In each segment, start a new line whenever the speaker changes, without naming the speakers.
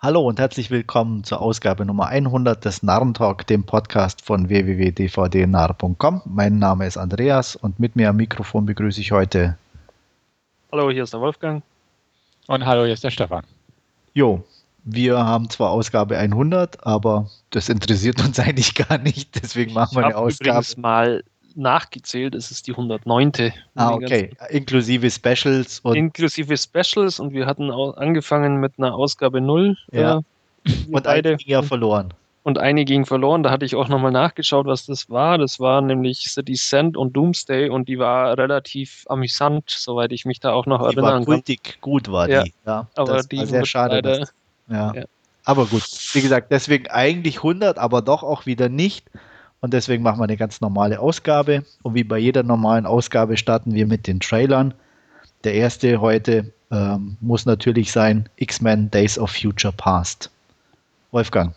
Hallo und herzlich willkommen zur Ausgabe Nummer 100 des Narrentalk, dem Podcast von www.dvdnarr.com. Mein Name ist Andreas und mit mir am Mikrofon begrüße ich heute.
Hallo, hier ist der Wolfgang.
Und hallo, hier ist der Stefan.
Jo, wir haben zwar Ausgabe 100, aber das interessiert uns eigentlich gar nicht. Deswegen machen wir eine Ausgabe.
Übrigens mal nachgezählt, es ist die 109.
Ah, okay. Inklusive Specials.
Und inklusive Specials und wir hatten angefangen mit einer Ausgabe 0.
Ja. und beide. eine ging ja verloren.
Und eine ging verloren. Da hatte ich auch nochmal nachgeschaut, was das war. Das war nämlich The Descent und Doomsday und die war relativ amüsant, soweit ich mich da auch noch
die
erinnern
war kultig kann. gut war
ja,
die.
Ja, aber das die war sehr schade. Leider,
ja. ja. Aber gut, wie gesagt, deswegen eigentlich 100, aber doch auch wieder nicht. Und deswegen machen wir eine ganz normale Ausgabe. Und wie bei jeder normalen Ausgabe starten wir mit den Trailern. Der erste heute ähm, muss natürlich sein X-Men Days of Future Past. Wolfgang,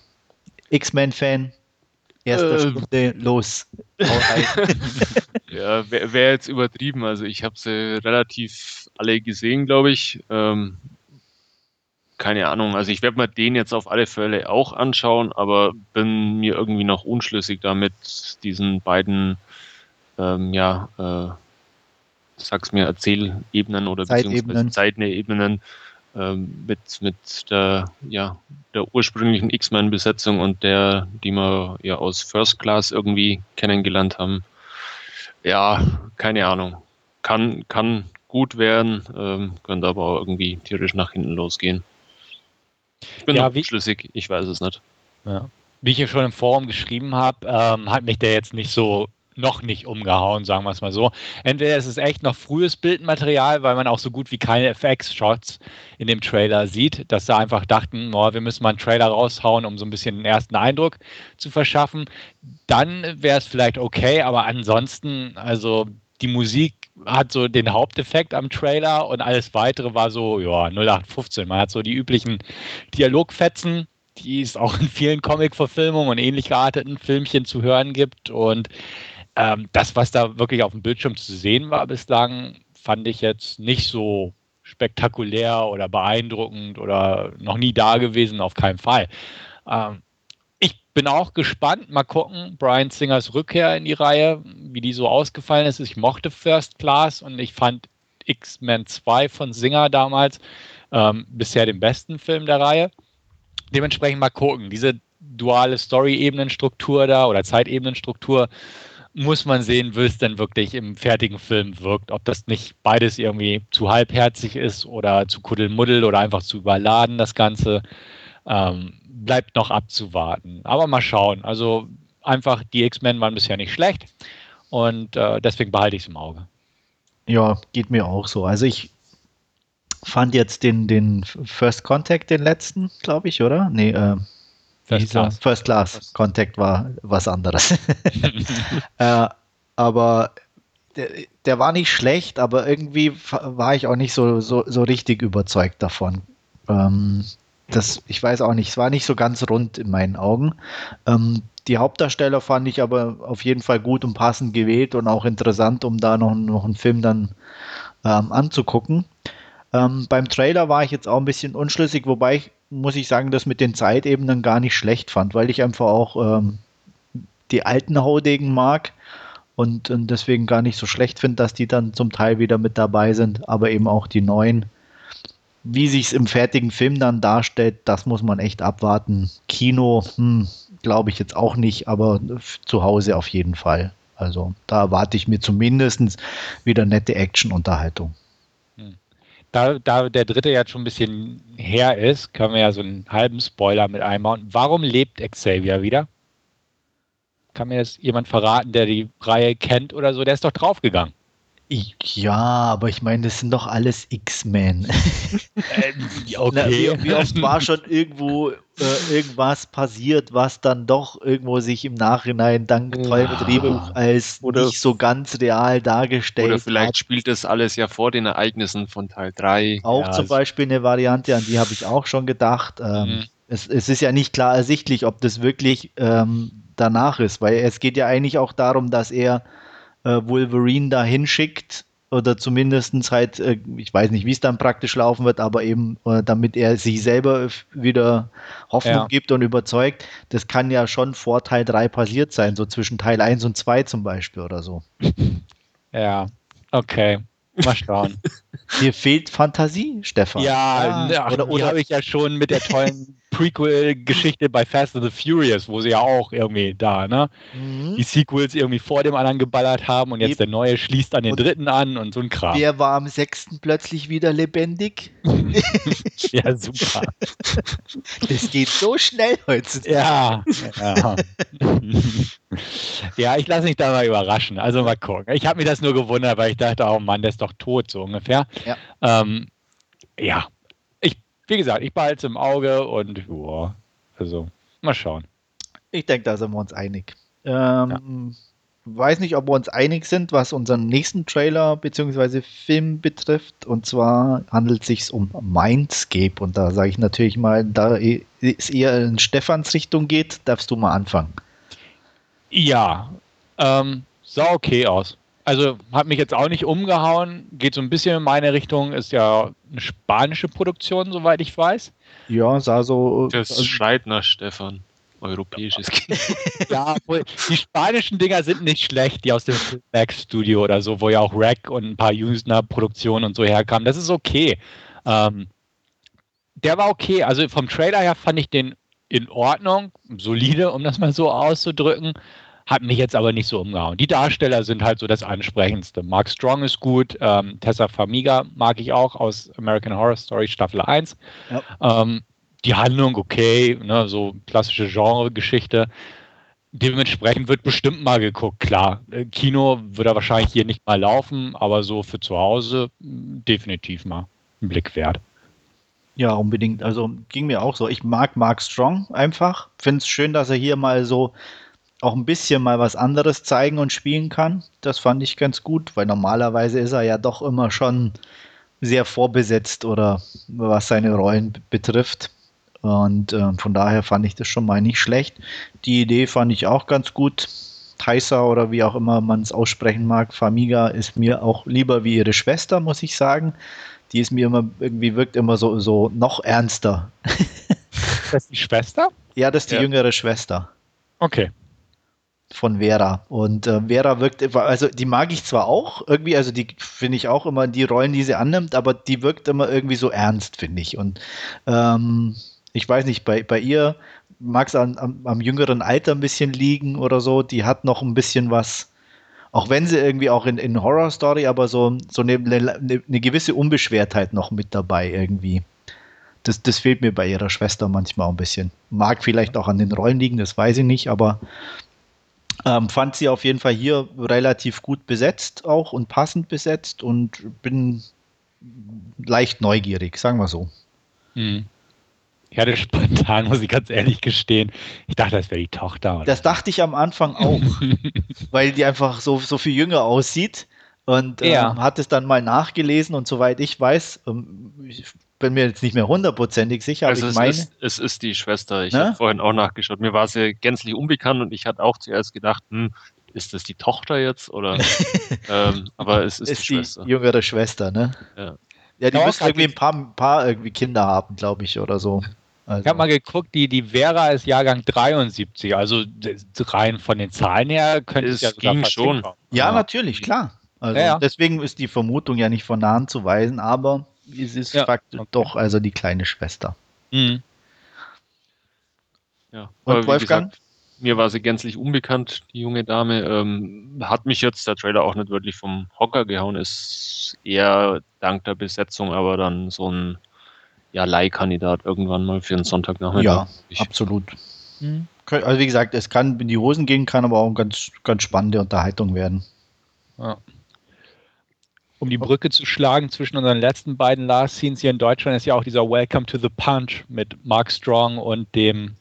X-Men-Fan, erste äh, Stunde, los.
ja, wäre wär jetzt übertrieben. Also ich habe sie relativ alle gesehen, glaube ich. Ähm, keine Ahnung. Also ich werde mir den jetzt auf alle Fälle auch anschauen, aber bin mir irgendwie noch unschlüssig damit, diesen beiden, ähm, ja, äh, sag's mir, Erzählebenen oder
beziehungsweise
Zeitebenen ähm, mit, mit der, ja, der ursprünglichen X-Men-Besetzung und der, die wir ja aus First Class irgendwie kennengelernt haben. Ja, keine Ahnung. Kann, kann gut werden, ähm, könnte aber auch irgendwie tierisch nach hinten losgehen. Ich bin ja, noch schlüssig, ich weiß es nicht. Ja. Wie ich ja schon im Forum geschrieben habe, ähm, hat mich der jetzt nicht so noch nicht umgehauen, sagen wir es mal so. Entweder ist es echt noch frühes Bildmaterial, weil man auch so gut wie keine FX-Shots in dem Trailer sieht, dass sie einfach dachten, oh, wir müssen mal einen Trailer raushauen, um so ein bisschen den ersten Eindruck zu verschaffen. Dann wäre es vielleicht okay, aber ansonsten, also die Musik hat so den Haupteffekt am Trailer und alles weitere war so, ja, 0815. Man hat so die üblichen Dialogfetzen, die es auch in vielen Comic-Verfilmungen und ähnlich gearteten Filmchen zu hören gibt. Und ähm, das, was da wirklich auf dem Bildschirm zu sehen war bislang, fand ich jetzt nicht so spektakulär oder beeindruckend oder noch nie da gewesen, auf keinen Fall. Ähm, bin auch gespannt. Mal gucken, Brian Singers Rückkehr in die Reihe, wie die so ausgefallen ist. Ich mochte First Class und ich fand X-Men 2 von Singer damals ähm, bisher den besten Film der Reihe. Dementsprechend mal gucken. Diese duale Story-Ebenenstruktur da oder Zeitebenenstruktur muss man sehen, wie es denn wirklich im fertigen Film wirkt. Ob das nicht beides irgendwie zu halbherzig ist oder zu kuddelmuddel oder einfach zu überladen, das Ganze. Ähm, bleibt noch abzuwarten. Aber mal schauen. Also einfach, die X-Men waren bisher nicht schlecht und äh, deswegen behalte ich es im Auge.
Ja, geht mir auch so. Also ich fand jetzt den, den First Contact, den letzten, glaube ich, oder? Nee, äh, First Class. First Class First. Contact war was anderes. äh, aber der, der, war nicht schlecht, aber irgendwie war ich auch nicht so, so, so richtig überzeugt davon. Ähm, das, ich weiß auch nicht, es war nicht so ganz rund in meinen Augen. Ähm, die Hauptdarsteller fand ich aber auf jeden Fall gut und passend gewählt und auch interessant, um da noch, noch einen Film dann ähm, anzugucken. Ähm, beim Trailer war ich jetzt auch ein bisschen unschlüssig, wobei ich, muss ich sagen, das mit den Zeitebenen gar nicht schlecht fand, weil ich einfach auch ähm, die alten Haudegen mag und, und deswegen gar nicht so schlecht finde, dass die dann zum Teil wieder mit dabei sind, aber eben auch die neuen. Wie sich es im fertigen Film dann darstellt, das muss man echt abwarten. Kino, hm, glaube ich jetzt auch nicht, aber zu Hause auf jeden Fall. Also da erwarte ich mir zumindest wieder nette Action-Unterhaltung.
Hm. Da, da der dritte jetzt schon ein bisschen her ist, können wir ja so einen halben Spoiler mit einbauen. Warum lebt Xavier wieder? Kann mir das jemand verraten, der die Reihe kennt oder so? Der ist doch draufgegangen.
Ja, aber ich meine, das sind doch alles X-Men.
Äh, okay.
wie, wie, oft war schon irgendwo äh, irgendwas passiert, was dann doch irgendwo sich im Nachhinein dank tollem ja. Drehbuch als oder, nicht so ganz real dargestellt
Oder vielleicht hat. spielt das alles ja vor den Ereignissen von Teil 3.
Auch ja, zum Beispiel eine Variante, an die habe ich auch schon gedacht. Ähm, mhm. es, es, ist ja nicht klar ersichtlich, ob das wirklich ähm, danach ist, weil es geht ja eigentlich auch darum, dass er äh, Wolverine da hinschickt, oder zumindest halt, äh, ich weiß nicht, wie es dann praktisch laufen wird, aber eben, äh, damit er sich selber wieder Hoffnung ja. gibt und überzeugt, das kann ja schon vor Teil 3 passiert sein, so zwischen Teil 1 und 2 zum Beispiel oder so.
Ja, okay. Mal schauen.
Dir fehlt Fantasie, Stefan.
Ja, ja oder, oder habe ich ja schon mit der tollen Prequel-Geschichte bei Fast and the Furious, wo sie ja auch irgendwie da, ne? Mhm. Die Sequels irgendwie vor dem anderen geballert haben und jetzt der neue schließt an den und dritten an und so ein Kram.
Wer war am sechsten plötzlich wieder lebendig?
ja, super.
Das geht so schnell heutzutage.
Ja, ja. ja ich lasse mich da mal überraschen. Also mal gucken. Ich habe mir das nur gewundert, weil ich dachte, oh Mann, der ist doch tot, so ungefähr. Ja. Ähm, ja, wie gesagt, ich behalte es im Auge und ja, also mal schauen.
Ich denke, da sind wir uns einig. Ähm, ja. Weiß nicht, ob wir uns einig sind, was unseren nächsten Trailer bzw. Film betrifft. Und zwar handelt es sich um Mindscape. Und da sage ich natürlich mal, da es eher in Stefans Richtung geht, darfst du mal anfangen.
Ja, ähm, sah okay aus also hat mich jetzt auch nicht umgehauen, geht so ein bisschen in meine Richtung, ist ja eine spanische Produktion, soweit ich weiß.
Ja, sah so.
Das also, schreit nach Stefan. Europäisches Kind.
ja, die spanischen Dinger sind nicht schlecht, die aus dem Max Studio oder so, wo ja auch Rack und ein paar Usner Produktionen und so herkamen. Das ist okay. Ähm, der war okay. Also vom Trailer her fand ich den in Ordnung, solide, um das mal so auszudrücken. Hat mich jetzt aber nicht so umgehauen. Die Darsteller sind halt so das Ansprechendste. Mark Strong ist gut, ähm, Tessa Famiga mag ich auch aus American Horror Story Staffel 1. Ja. Ähm, die Handlung okay, ne, so klassische Genre-Geschichte. Dementsprechend wird bestimmt mal geguckt, klar. Äh, Kino wird er wahrscheinlich hier nicht mal laufen, aber so für zu Hause definitiv mal ein Blick wert.
Ja, unbedingt. Also ging mir auch so. Ich mag Mark Strong einfach. Finde es schön, dass er hier mal so auch ein bisschen mal was anderes zeigen und spielen kann. Das fand ich ganz gut, weil normalerweise ist er ja doch immer schon sehr vorbesetzt oder was seine Rollen betrifft. Und äh, von daher fand ich das schon mal nicht schlecht. Die Idee fand ich auch ganz gut. Taisa oder wie auch immer man es aussprechen mag, Famiga ist mir auch lieber wie ihre Schwester, muss ich sagen. Die ist mir immer irgendwie wirkt immer so, so noch ernster.
das ist die Schwester?
Ja, das ist die ja. jüngere Schwester.
Okay
von Vera. Und äh, Vera wirkt, also die mag ich zwar auch irgendwie, also die finde ich auch immer die Rollen, die sie annimmt, aber die wirkt immer irgendwie so ernst, finde ich. Und ähm, ich weiß nicht, bei, bei ihr mag es am, jüngeren Alter ein bisschen liegen oder so. Die hat noch ein bisschen was, auch wenn sie irgendwie auch in, in Horror Story, aber so, so eine, eine, eine gewisse Unbeschwertheit noch mit dabei irgendwie. Das, das fehlt mir bei ihrer Schwester manchmal ein bisschen. Mag vielleicht auch an den Rollen liegen, das weiß ich nicht, aber ähm, fand sie auf jeden Fall hier relativ gut besetzt auch und passend besetzt und bin leicht neugierig, sagen wir so.
Hm. Ich hatte spontan, muss ich ganz ehrlich gestehen, ich dachte, das wäre die Tochter.
Oder? Das dachte ich am Anfang auch, weil die einfach so, so viel jünger aussieht. Und ähm, ja. hat es dann mal nachgelesen und soweit ich weiß, ähm, ich bin mir jetzt nicht mehr hundertprozentig sicher,
also aber ich meine. Ist, es ist die Schwester. Ich ne? habe vorhin auch nachgeschaut. Mir war sie gänzlich unbekannt und ich hatte auch zuerst gedacht, hm, ist das die Tochter jetzt? Oder ähm, aber es ist, ist die, die Schwester.
jüngere Schwester, ne? Ja. Ja, die müssen irgendwie ein paar, paar irgendwie Kinder haben, glaube ich, oder so.
Also. Ich habe mal geguckt, die, die Vera ist Jahrgang 73, also rein von den Zahlen her könnte es, es ja
ging schon.
Ja, ja, natürlich, klar. Also ja, ja. deswegen ist die Vermutung ja nicht von Hand zu weisen, aber es ist ja, faktisch doch also die kleine Schwester. Mhm.
Ja, und Wolfgang? Gesagt, mir war sie gänzlich unbekannt, die junge Dame. Ähm, hat mich jetzt der Trailer auch nicht wirklich vom Hocker gehauen, ist eher dank der Besetzung, aber dann so ein ja, Leihkandidat irgendwann mal für einen Sonntagnachmittag.
Ja, ich, absolut. Mhm. Also wie gesagt, es kann in die Hosen gehen, kann aber auch eine ganz, ganz spannende Unterhaltung werden.
Ja um die Brücke zu schlagen zwischen unseren letzten beiden Last Scenes hier in Deutschland, ist ja auch dieser Welcome to the Punch mit Mark Strong und dem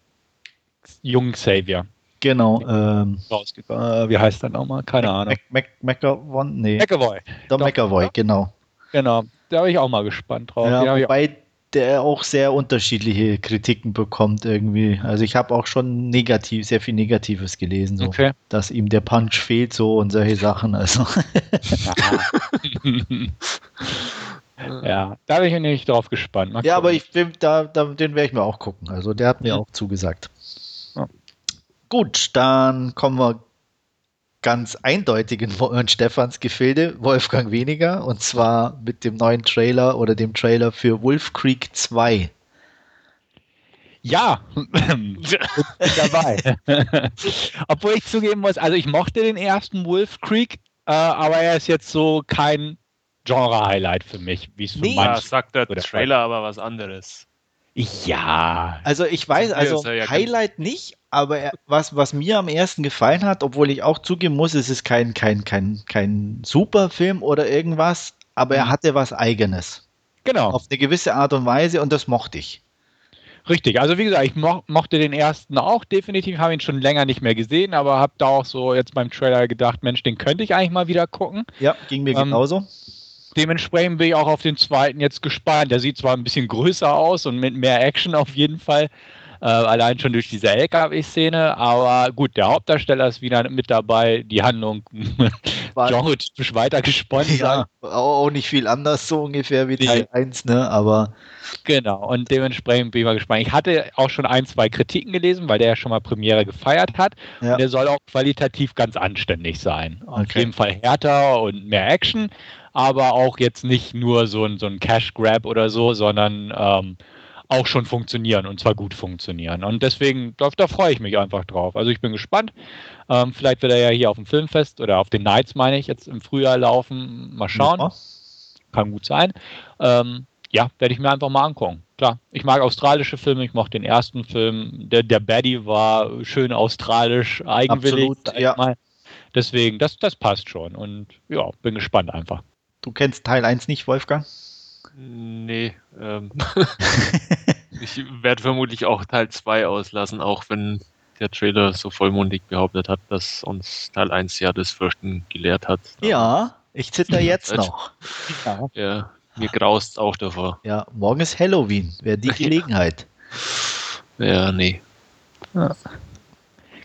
jungen Savior.
Genau. Ähm,
äh, wie heißt der nochmal? Keine Mac, Ahnung.
Mac, Mac, McAvoy?
Nee.
McAvoy. Der McAvoy, genau.
Genau. Da bin ich auch mal gespannt drauf.
Ja, wobei der auch sehr unterschiedliche Kritiken bekommt irgendwie. Also ich habe auch schon negativ, sehr viel Negatives gelesen, so, okay. dass ihm der Punch fehlt so und solche Sachen. Also.
ja, da bin ich nicht drauf gespannt.
ja, aber ich bin, da, da, den werde ich mir auch gucken. Also der hat mir mhm. auch zugesagt. Ja. Gut, dann kommen wir ganz eindeutig in Stefans Gefilde, Wolfgang weniger, und zwar mit dem neuen Trailer oder dem Trailer für Wolf Creek 2.
Ja, dabei. Obwohl ich zugeben muss, also ich mochte den ersten Wolf Creek, äh, aber er ist jetzt so kein Genre-Highlight für mich,
wie es für nee, manche sagt der Trailer aber was anderes.
Ja. Also ich weiß, also ja Highlight nicht, aber er, was, was mir am ersten gefallen hat, obwohl ich auch zugeben muss, es ist kein, kein, kein, kein Superfilm oder irgendwas, aber er mhm. hatte was Eigenes.
Genau.
Auf eine gewisse Art und Weise und das mochte ich.
Richtig, also wie gesagt, ich mo mochte den ersten auch definitiv, habe ihn schon länger nicht mehr gesehen, aber habe da auch so jetzt beim Trailer gedacht, Mensch, den könnte ich eigentlich mal wieder gucken.
Ja, ging mir ähm, genauso.
Dementsprechend bin ich auch auf den zweiten jetzt gespannt. Der sieht zwar ein bisschen größer aus und mit mehr Action auf jeden Fall, äh, allein schon durch diese LKW-Szene. Aber gut, der Hauptdarsteller ist wieder mit dabei. Die Handlung
genre-typisch weitergesponnen. Ja, auch nicht viel anders so ungefähr wie Teil 1, ne? Aber.
Genau, und dementsprechend bin ich mal gespannt. Ich hatte auch schon ein, zwei Kritiken gelesen, weil der ja schon mal Premiere gefeiert hat. Ja. Und der soll auch qualitativ ganz anständig sein. Okay. Auf jeden Fall härter und mehr Action, aber auch jetzt nicht nur so ein, so ein Cash-Grab oder so, sondern ähm, auch schon funktionieren und zwar gut funktionieren. Und deswegen, da, da freue ich mich einfach drauf. Also ich bin gespannt. Ähm, vielleicht wird er ja hier auf dem Filmfest oder auf den Nights, meine ich, jetzt im Frühjahr laufen. Mal schauen. Ja. Kann gut sein. Ähm, ja, werde ich mir einfach mal angucken. Klar, ich mag australische Filme, ich mochte den ersten Film. Der, der Baddy war schön australisch, eigenwillig. Absolut, ja. Mal. Deswegen, das, das passt schon. Und ja, bin gespannt einfach.
Du kennst Teil 1 nicht, Wolfgang?
Nee, ähm, ich werde vermutlich auch Teil 2 auslassen, auch wenn der Trailer so vollmundig behauptet hat, dass uns Teil 1 ja das Fürchten gelehrt hat.
Ja, ich zitter jetzt noch.
Ja, ja mir graust auch davor.
Ja, morgen ist Halloween, wäre die Gelegenheit.
Ja, nee. Ja.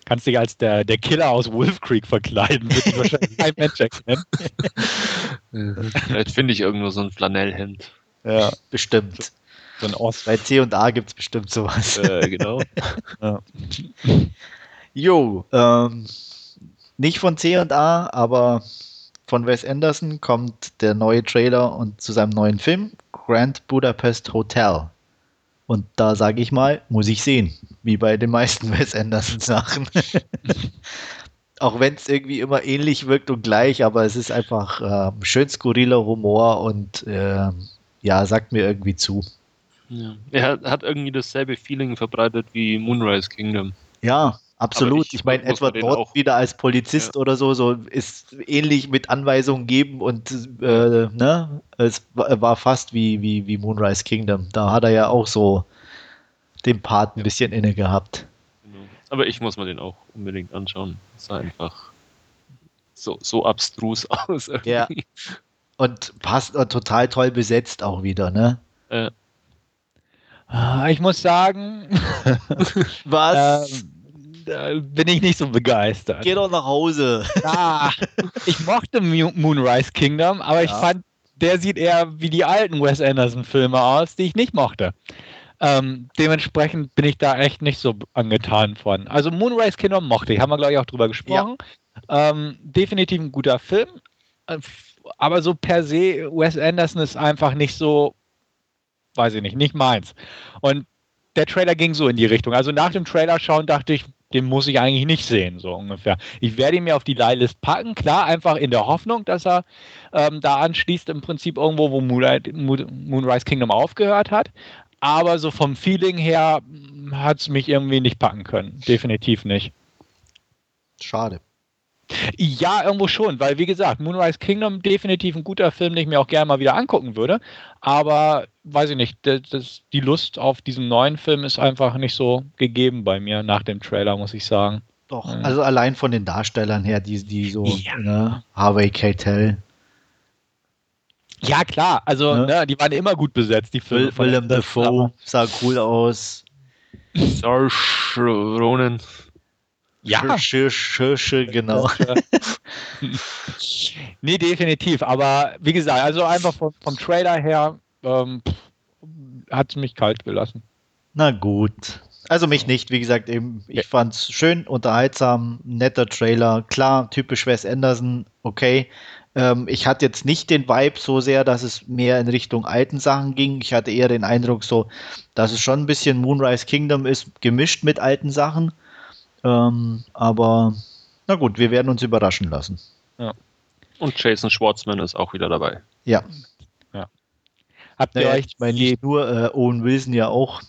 Kannst dich als der, der Killer aus Wolf Creek verkleiden, wird wahrscheinlich kein Mensch erkennen.
Vielleicht finde ich irgendwo so ein Flanellhemd.
Ja, bestimmt. So ein Ost. Bei C und A gibt es bestimmt sowas.
Äh, genau. ja.
Jo, ähm, nicht von C und A, aber von Wes Anderson kommt der neue Trailer und zu seinem neuen Film Grand Budapest Hotel. Und da sage ich mal, muss ich sehen, wie bei den meisten Wes Anderson Sachen. Auch wenn es irgendwie immer ähnlich wirkt und gleich, aber es ist einfach äh, schön skurriler Humor und äh, ja, sagt mir irgendwie zu.
Ja. Er hat irgendwie dasselbe Feeling verbreitet wie Moonrise Kingdom.
Ja, absolut. ich, ich meine, Edward Norton wieder als Polizist ja. oder so, so ist ähnlich mit Anweisungen geben und äh, ne, es war fast wie, wie, wie Moonrise Kingdom. Da hat er ja auch so den Part ein bisschen inne gehabt.
Genau. Aber ich muss mir den auch unbedingt anschauen. Es sah einfach so, so abstrus aus.
Irgendwie. Ja. Und passt und total toll besetzt auch wieder, ne? Äh.
Ich muss sagen,
was?
Ähm, bin ich nicht so begeistert.
Geh doch nach Hause.
Ja, ich mochte Moonrise Kingdom, aber ja. ich fand, der sieht eher wie die alten Wes Anderson-Filme aus, die ich nicht mochte. Ähm, dementsprechend bin ich da echt nicht so angetan von. Also Moonrise Kingdom mochte ich, haben wir glaube ich auch drüber gesprochen. Ja. Ähm, definitiv ein guter Film. Äh, aber so per se, Wes Anderson ist einfach nicht so, weiß ich nicht, nicht meins. Und der Trailer ging so in die Richtung. Also nach dem Trailer schauen dachte ich, den muss ich eigentlich nicht sehen, so ungefähr. Ich werde ihn mir auf die Leihlist packen, klar, einfach in der Hoffnung, dass er ähm, da anschließt, im Prinzip irgendwo, wo Moonlight, Moonrise Kingdom aufgehört hat. Aber so vom Feeling her hm, hat es mich irgendwie nicht packen können. Definitiv nicht.
Schade.
Ja, irgendwo schon, weil wie gesagt, Moonrise Kingdom definitiv ein guter Film, den ich mir auch gerne mal wieder angucken würde. Aber weiß ich nicht, das, das, die Lust auf diesen neuen Film ist einfach nicht so gegeben bei mir nach dem Trailer, muss ich sagen.
Doch, also allein von den Darstellern her, die, die so, ja. ne, Harvey Keitel.
Ja, klar. Also, ja. Ne, die waren immer gut besetzt, die Filme.
Will, Willem Dafoe sah cool aus.
Saoirse Ronan.
Ja. Hirsche, genau.
nee, definitiv. Aber wie gesagt, also einfach vom, vom Trailer her ähm, hat es mich kalt gelassen.
Na gut. Also mich nicht, wie gesagt, eben, ich ja. fand es schön, unterhaltsam, netter Trailer, klar, typisch Wes Anderson, okay. Ähm, ich hatte jetzt nicht den Vibe so sehr, dass es mehr in Richtung alten Sachen ging. Ich hatte eher den Eindruck so, dass es schon ein bisschen Moonrise Kingdom ist, gemischt mit alten Sachen. Ähm, aber na gut, wir werden uns überraschen lassen.
Ja. Und Jason Schwartzman ist auch wieder dabei.
Ja.
ja. Habt ihr naja, euch. Ich
meine, nicht nur äh, Owen Wilson ja auch.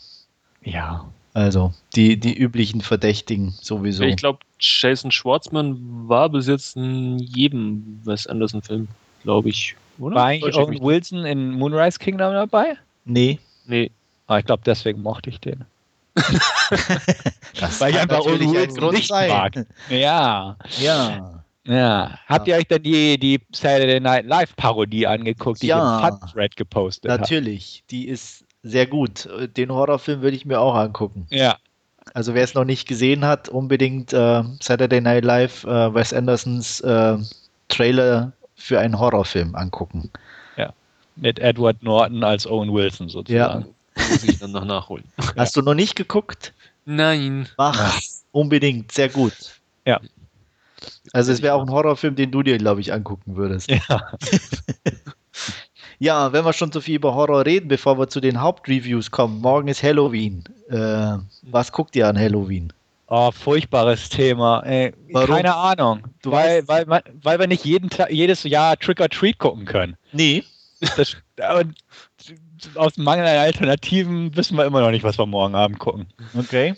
Ja.
Also die, die üblichen Verdächtigen sowieso.
Ich glaube, Jason Schwartzman war bis jetzt in jedem Wes Anderson-Film, glaube ich.
Oder? War eigentlich Owen Wilson in Moonrise Kingdom dabei?
Nee.
Nee.
Aber ah, ich glaube, deswegen mochte ich den.
das Weil ich einfach Wilson nicht sein. mag.
Ja.
Ja.
Ja. Habt ihr euch dann die, die Saturday Night Live Parodie angeguckt, die
ja.
ich im Fun-Thread gepostet
habe? Natürlich. Hab? Die ist sehr gut. Den Horrorfilm würde ich mir auch angucken.
Ja.
Also wer es noch nicht gesehen hat, unbedingt äh, Saturday Night Live, äh, Wes Andersons äh, Trailer für einen Horrorfilm angucken.
Ja. Mit Edward Norton als Owen Wilson sozusagen.
Ja. Muss ich dann noch nachholen.
Hast du noch nicht geguckt?
Nein.
Mach unbedingt, sehr gut.
Ja.
Also es wäre auch ein Horrorfilm, den du dir, glaube ich, angucken würdest.
Ja.
Ja, wenn wir schon so viel über Horror reden, bevor wir zu den Hauptreviews kommen. Morgen ist Halloween. Äh, was guckt ihr an Halloween?
Oh, furchtbares Thema. Ey, keine Ahnung. Du weil, weil, weil wir nicht jeden jedes Jahr Trick or Treat gucken können.
Nee.
Das, und aus Mangel an Alternativen wissen wir immer noch nicht, was wir morgen Abend gucken.
Okay.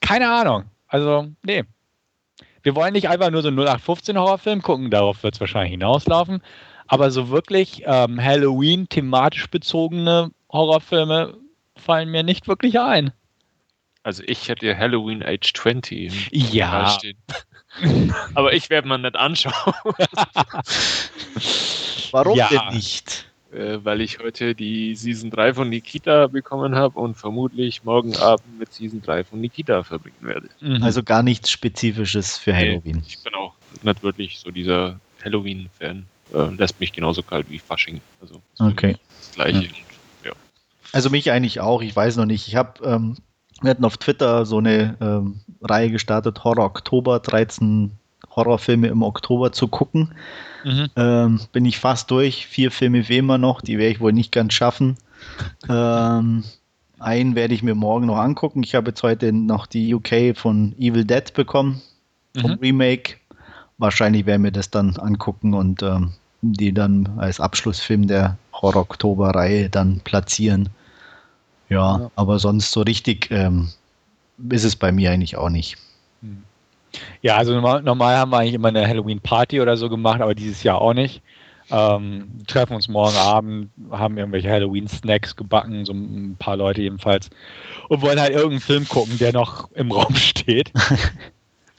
Keine Ahnung. Also, nee. Wir wollen nicht einfach nur so einen 0815 Horrorfilm gucken, darauf wird es wahrscheinlich hinauslaufen. Aber so wirklich ähm, Halloween thematisch bezogene Horrorfilme fallen mir nicht wirklich ein.
Also ich hätte Halloween Age 20
ja.
stehen. Aber ich werde mal nicht anschauen.
Warum ja. denn nicht?
Äh, weil ich heute die Season 3 von Nikita bekommen habe und vermutlich morgen Abend mit Season 3 von Nikita verbringen werde.
Mhm. Also gar nichts Spezifisches für Halloween. Nee,
ich bin auch nicht wirklich so dieser Halloween-Fan äh, lässt mich genauso kalt wie Fasching. Also
okay.
das gleiche. Ja.
ja. Also mich eigentlich auch, ich weiß noch nicht. Ich habe, ähm, wir hatten auf Twitter so eine ähm, Reihe gestartet, Horror Oktober, 13 Horrorfilme im Oktober zu gucken. Mhm. Ähm, bin ich fast durch. Vier Filme wie immer noch, die werde ich wohl nicht ganz schaffen. ähm, einen werde ich mir morgen noch angucken. Ich habe jetzt heute noch die UK von Evil Dead bekommen, vom mhm. Remake. Wahrscheinlich werden wir das dann angucken und ähm, die dann als Abschlussfilm der Horror-Oktober-Reihe dann platzieren. Ja, ja, aber sonst so richtig ähm, ist es bei mir eigentlich auch nicht. Hm.
Ja, also normal, normal, haben wir eigentlich immer eine Halloween-Party oder so gemacht, aber dieses Jahr auch nicht. Ähm, treffen uns morgen Abend, haben irgendwelche Halloween-Snacks gebacken, so ein paar Leute jedenfalls, und wollen halt irgendeinen Film gucken, der noch im Raum steht.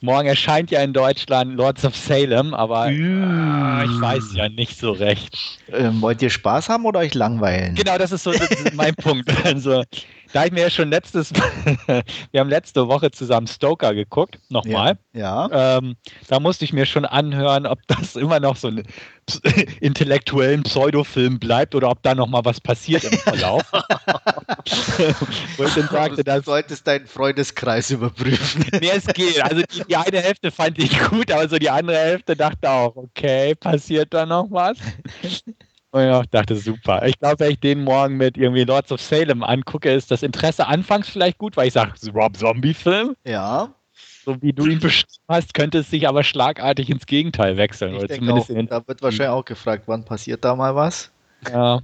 Morgen erscheint ja in Deutschland Lords of Salem, aber äh, ich weiß ja nicht so recht.
Ähm, wollt ihr Spaß haben oder euch langweilen?
Genau, das ist so das ist mein Punkt. Also, da ich mir ja schon letztes, wir haben letzte Woche zusammen Stoker geguckt, nochmal.
Ja. ja.
Ähm, da musste ich mir schon anhören, ob das immer noch so ein intellektuellen Pseudofilm bleibt oder ob da nochmal was passiert im Verlauf.
Wo ich dann sagte, du solltest deinen Freundeskreis überprüfen.
nee, es geht. Also die, die eine Hälfte fand ich gut, aber so die andere Hälfte dachte auch, okay, passiert da noch was? Und ich dachte, super. Ich glaube, wenn ich den morgen mit irgendwie Lords of Salem angucke, ist das Interesse anfangs vielleicht gut, weil ich sage, Rob Zombie-Film.
Ja.
So wie du ihn beschrieben hast, könnte es sich aber schlagartig ins Gegenteil wechseln.
Ich zumindest auch, da wird wahrscheinlich auch gefragt, wann passiert da mal was?
Ja.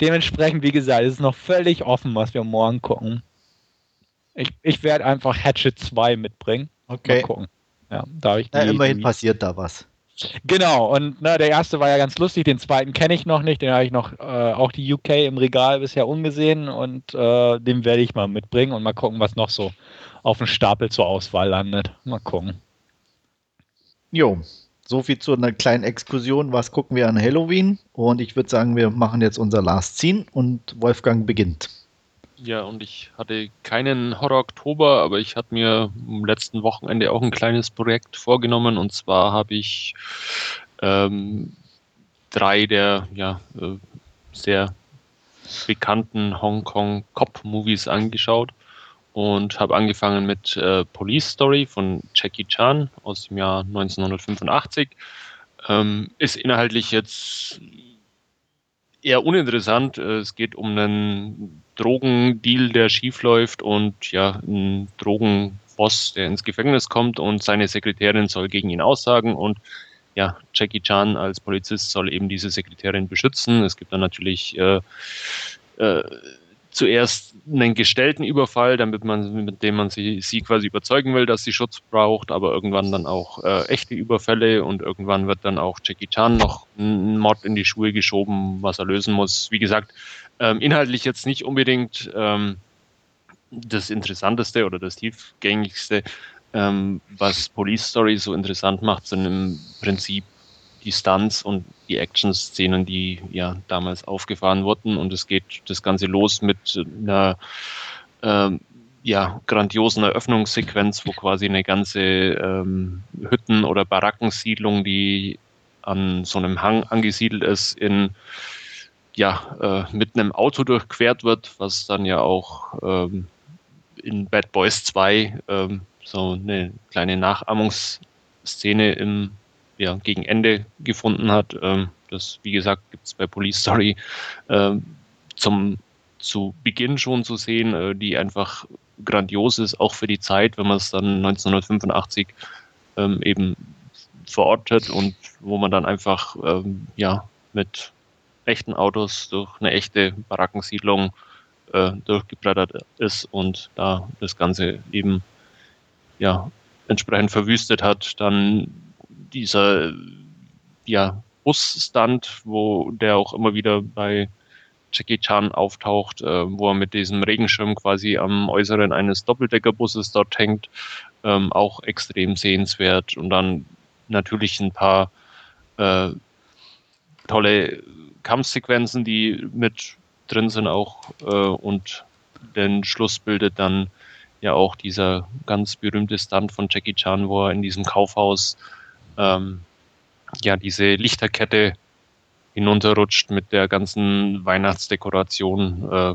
Dementsprechend, wie gesagt, ist es noch völlig offen, was wir morgen gucken. Ich, ich werde einfach Hatchet 2 mitbringen.
Okay.
Mal gucken. Ja, da ich
ja, immerhin passiert da was.
Genau, und na, der erste war ja ganz lustig, den zweiten kenne ich noch nicht, den habe ich noch, äh, auch die UK im Regal bisher ungesehen und äh, den werde ich mal mitbringen und mal gucken, was noch so auf dem Stapel zur Auswahl landet. Mal gucken.
Jo, so viel zu einer kleinen Exkursion. Was gucken wir an Halloween? Und ich würde sagen, wir machen jetzt unser Last Scene und Wolfgang beginnt.
Ja, und ich hatte keinen Horror-Oktober, aber ich hatte mir am letzten Wochenende auch ein kleines Projekt vorgenommen. Und zwar habe ich ähm, drei der ja, äh, sehr bekannten Hongkong Cop-Movies angeschaut und habe angefangen mit äh, Police Story von Jackie Chan aus dem Jahr 1985. Ähm, ist inhaltlich jetzt eher uninteressant. Äh, es geht um einen Drogendeal, der schiefläuft und ja, ein Drogenboss, der ins Gefängnis kommt und seine Sekretärin soll gegen ihn aussagen und ja, Jackie Chan als Polizist soll eben diese Sekretärin beschützen. Es gibt dann natürlich äh, äh, zuerst einen gestellten Überfall, damit man, mit dem man sie, sie quasi überzeugen will, dass sie Schutz braucht, aber irgendwann dann auch äh, echte Überfälle und irgendwann wird dann auch Jackie Chan noch ein Mord in die Schuhe geschoben, was er lösen muss. Wie gesagt, ähm, inhaltlich jetzt nicht unbedingt ähm, das Interessanteste oder das tiefgängigste, ähm, was Police Story so interessant macht, sind im Prinzip die Stunts und die Action-Szenen, die ja damals aufgefahren wurden. Und es geht das Ganze los mit einer ähm, ja, grandiosen Eröffnungssequenz, wo quasi eine ganze ähm, Hütten- oder Barackensiedlung, die an so einem Hang angesiedelt ist, in ja, äh, mit einem Auto durchquert wird, was dann ja auch ähm, in Bad Boys 2 ähm, so eine kleine Nachahmungsszene im ja, gegen Ende gefunden hat. Ähm, das, wie gesagt, gibt es bei Police Story ähm, zum zu Beginn schon zu sehen, äh, die einfach grandios ist, auch für die Zeit, wenn man es dann 1985 ähm, eben verortet und wo man dann einfach ähm, ja mit echten Autos durch eine echte Barackensiedlung äh, durchgebrettert ist und da das Ganze eben ja entsprechend verwüstet hat, dann dieser ja, Busstand, wo der auch immer wieder bei Jackie Chan auftaucht, äh, wo er mit diesem Regenschirm quasi am Äußeren eines Doppeldeckerbusses dort hängt, ähm, auch extrem sehenswert. Und dann natürlich ein paar äh, tolle Kampfsequenzen, die mit drin sind auch äh, und den Schluss bildet dann ja auch dieser ganz berühmte Stunt von Jackie Chan, wo er in diesem Kaufhaus ähm, ja, diese Lichterkette hinunterrutscht mit der ganzen Weihnachtsdekoration äh,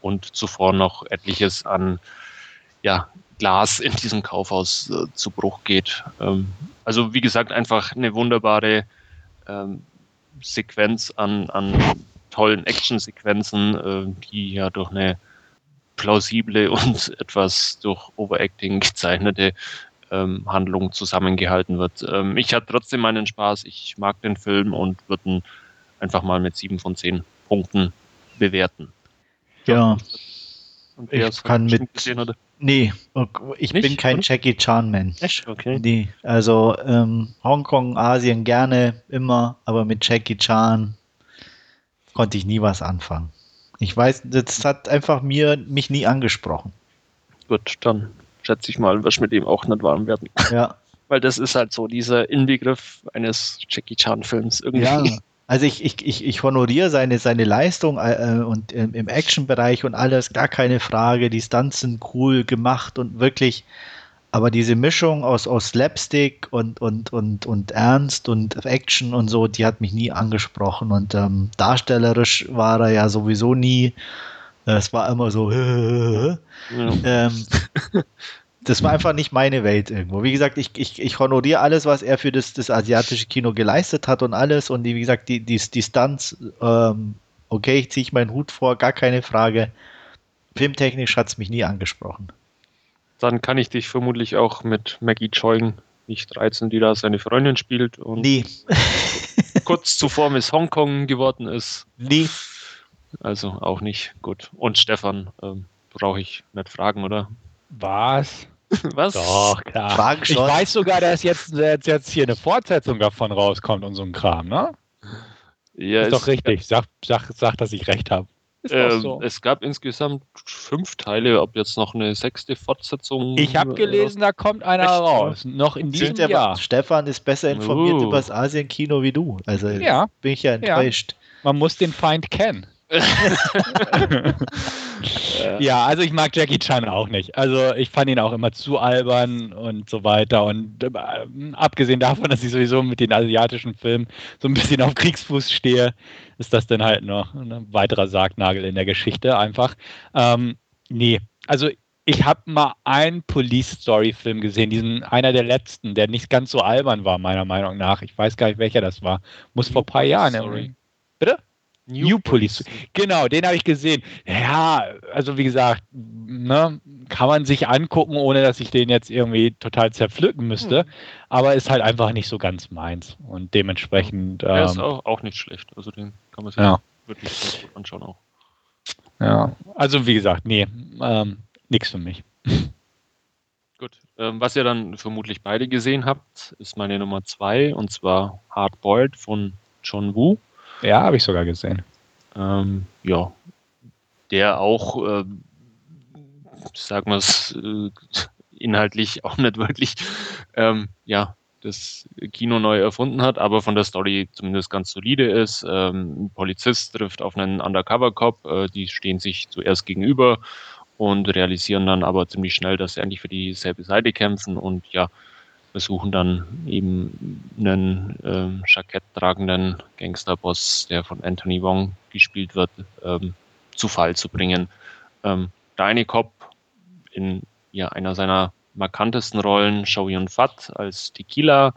und zuvor noch etliches an ja, Glas in diesem Kaufhaus äh, zu Bruch geht. Ähm, also wie gesagt, einfach eine wunderbare ähm, Sequenz an, an tollen Actionsequenzen, äh, die ja durch eine plausible und etwas durch Overacting gezeichnete ähm, Handlung zusammengehalten wird. Ähm, ich hatte trotzdem meinen Spaß, ich mag den Film und würde ihn einfach mal mit sieben von zehn Punkten bewerten.
Ja. Ich kann mit. Gesehen, nee, ich Nicht? bin kein Jackie Chan-Man.
Echt? Okay.
Nee, also ähm, Hongkong, Asien gerne, immer, aber mit Jackie Chan konnte ich nie was anfangen. Ich weiß, das hat einfach mir mich nie angesprochen.
Gut, dann schätze ich mal, wirst mit ihm auch nicht warm werden.
Ja.
Weil das ist halt so dieser Inbegriff eines Jackie Chan-Films irgendwie. Ja.
Also ich, ich, ich, ich honoriere seine, seine Leistung äh, und äh, im Action-Bereich und alles, gar keine Frage. Die Stunts sind cool gemacht und wirklich, aber diese Mischung aus, aus Slapstick und, und, und, und Ernst und Action und so, die hat mich nie angesprochen. Und ähm, darstellerisch war er ja sowieso nie es war immer so. Ja. Ähm, das war einfach nicht meine Welt irgendwo. Wie gesagt, ich, ich, ich honoriere alles, was er für das, das asiatische Kino geleistet hat und alles. Und die, wie gesagt, die, die, die Stunts, ähm, okay, ich ziehe meinen Hut vor, gar keine Frage. Filmtechnisch hat es mich nie angesprochen.
Dann kann ich dich vermutlich auch mit Maggie Choi, nicht 13, die da seine Freundin spielt und
nee.
kurz zuvor Miss Hongkong geworden ist.
Nee.
Also auch nicht. Gut. Und Stefan ähm, brauche ich nicht fragen, oder?
Was?
Was?
Doch, klar. Ich weiß sogar, dass jetzt, jetzt, jetzt hier eine Fortsetzung davon rauskommt und so ein Kram, ne? Ja, ist, ist doch richtig. Sag, sag, sag, dass ich recht habe.
Ähm, so. Es gab insgesamt fünf Teile, ob jetzt noch eine sechste Fortsetzung.
Ich habe gelesen, da kommt einer raus. Noch in diesem
Jahr.
Jahr.
Stefan ist besser informiert uh. über das Asien-Kino wie du. Also ja. bin ich ja enttäuscht. Ja.
Man muss den Feind kennen. ja, also ich mag Jackie Chan auch nicht. Also ich fand ihn auch immer zu albern und so weiter. Und äh, abgesehen davon, dass ich sowieso mit den asiatischen Filmen so ein bisschen auf Kriegsfuß stehe, ist das dann halt noch ein weiterer Sargnagel in der Geschichte einfach. Ähm, nee, also ich habe mal einen Police Story Film gesehen, diesen einer der letzten, der nicht ganz so albern war meiner Meinung nach. Ich weiß gar nicht, welcher das war. Muss vor ein paar Jahren. Bitte? New, New Police. Police. Genau, den habe ich gesehen. Ja, also wie gesagt, ne, kann man sich angucken, ohne dass ich den jetzt irgendwie total zerpflücken müsste. Hm. Aber ist halt einfach nicht so ganz meins. Und dementsprechend.
Ja, ähm, ist auch, auch, nicht schlecht. Also den kann man sich ja. wirklich gut anschauen auch.
Ja, also wie gesagt, nee, ähm, nichts für mich.
Gut. Ähm, was ihr dann vermutlich beide gesehen habt, ist meine Nummer zwei und zwar Hard Boiled von John Woo.
Ja, habe ich sogar gesehen.
Ähm, ja, der auch, äh, sagen wir es, äh, inhaltlich auch nicht wirklich, ähm, ja, das Kino neu erfunden hat, aber von der Story zumindest ganz solide ist. Ähm, ein Polizist trifft auf einen Undercover-Cop, äh, die stehen sich zuerst gegenüber und realisieren dann aber ziemlich schnell, dass sie eigentlich für dieselbe Seite kämpfen und ja, versuchen dann eben einen ähm, Jackett tragenden Gangsterboss, der von Anthony Wong gespielt wird, ähm, zu Fall zu bringen. Ähm, Deine Cop in ja, einer seiner markantesten Rollen, Shao Yun Fat als Tequila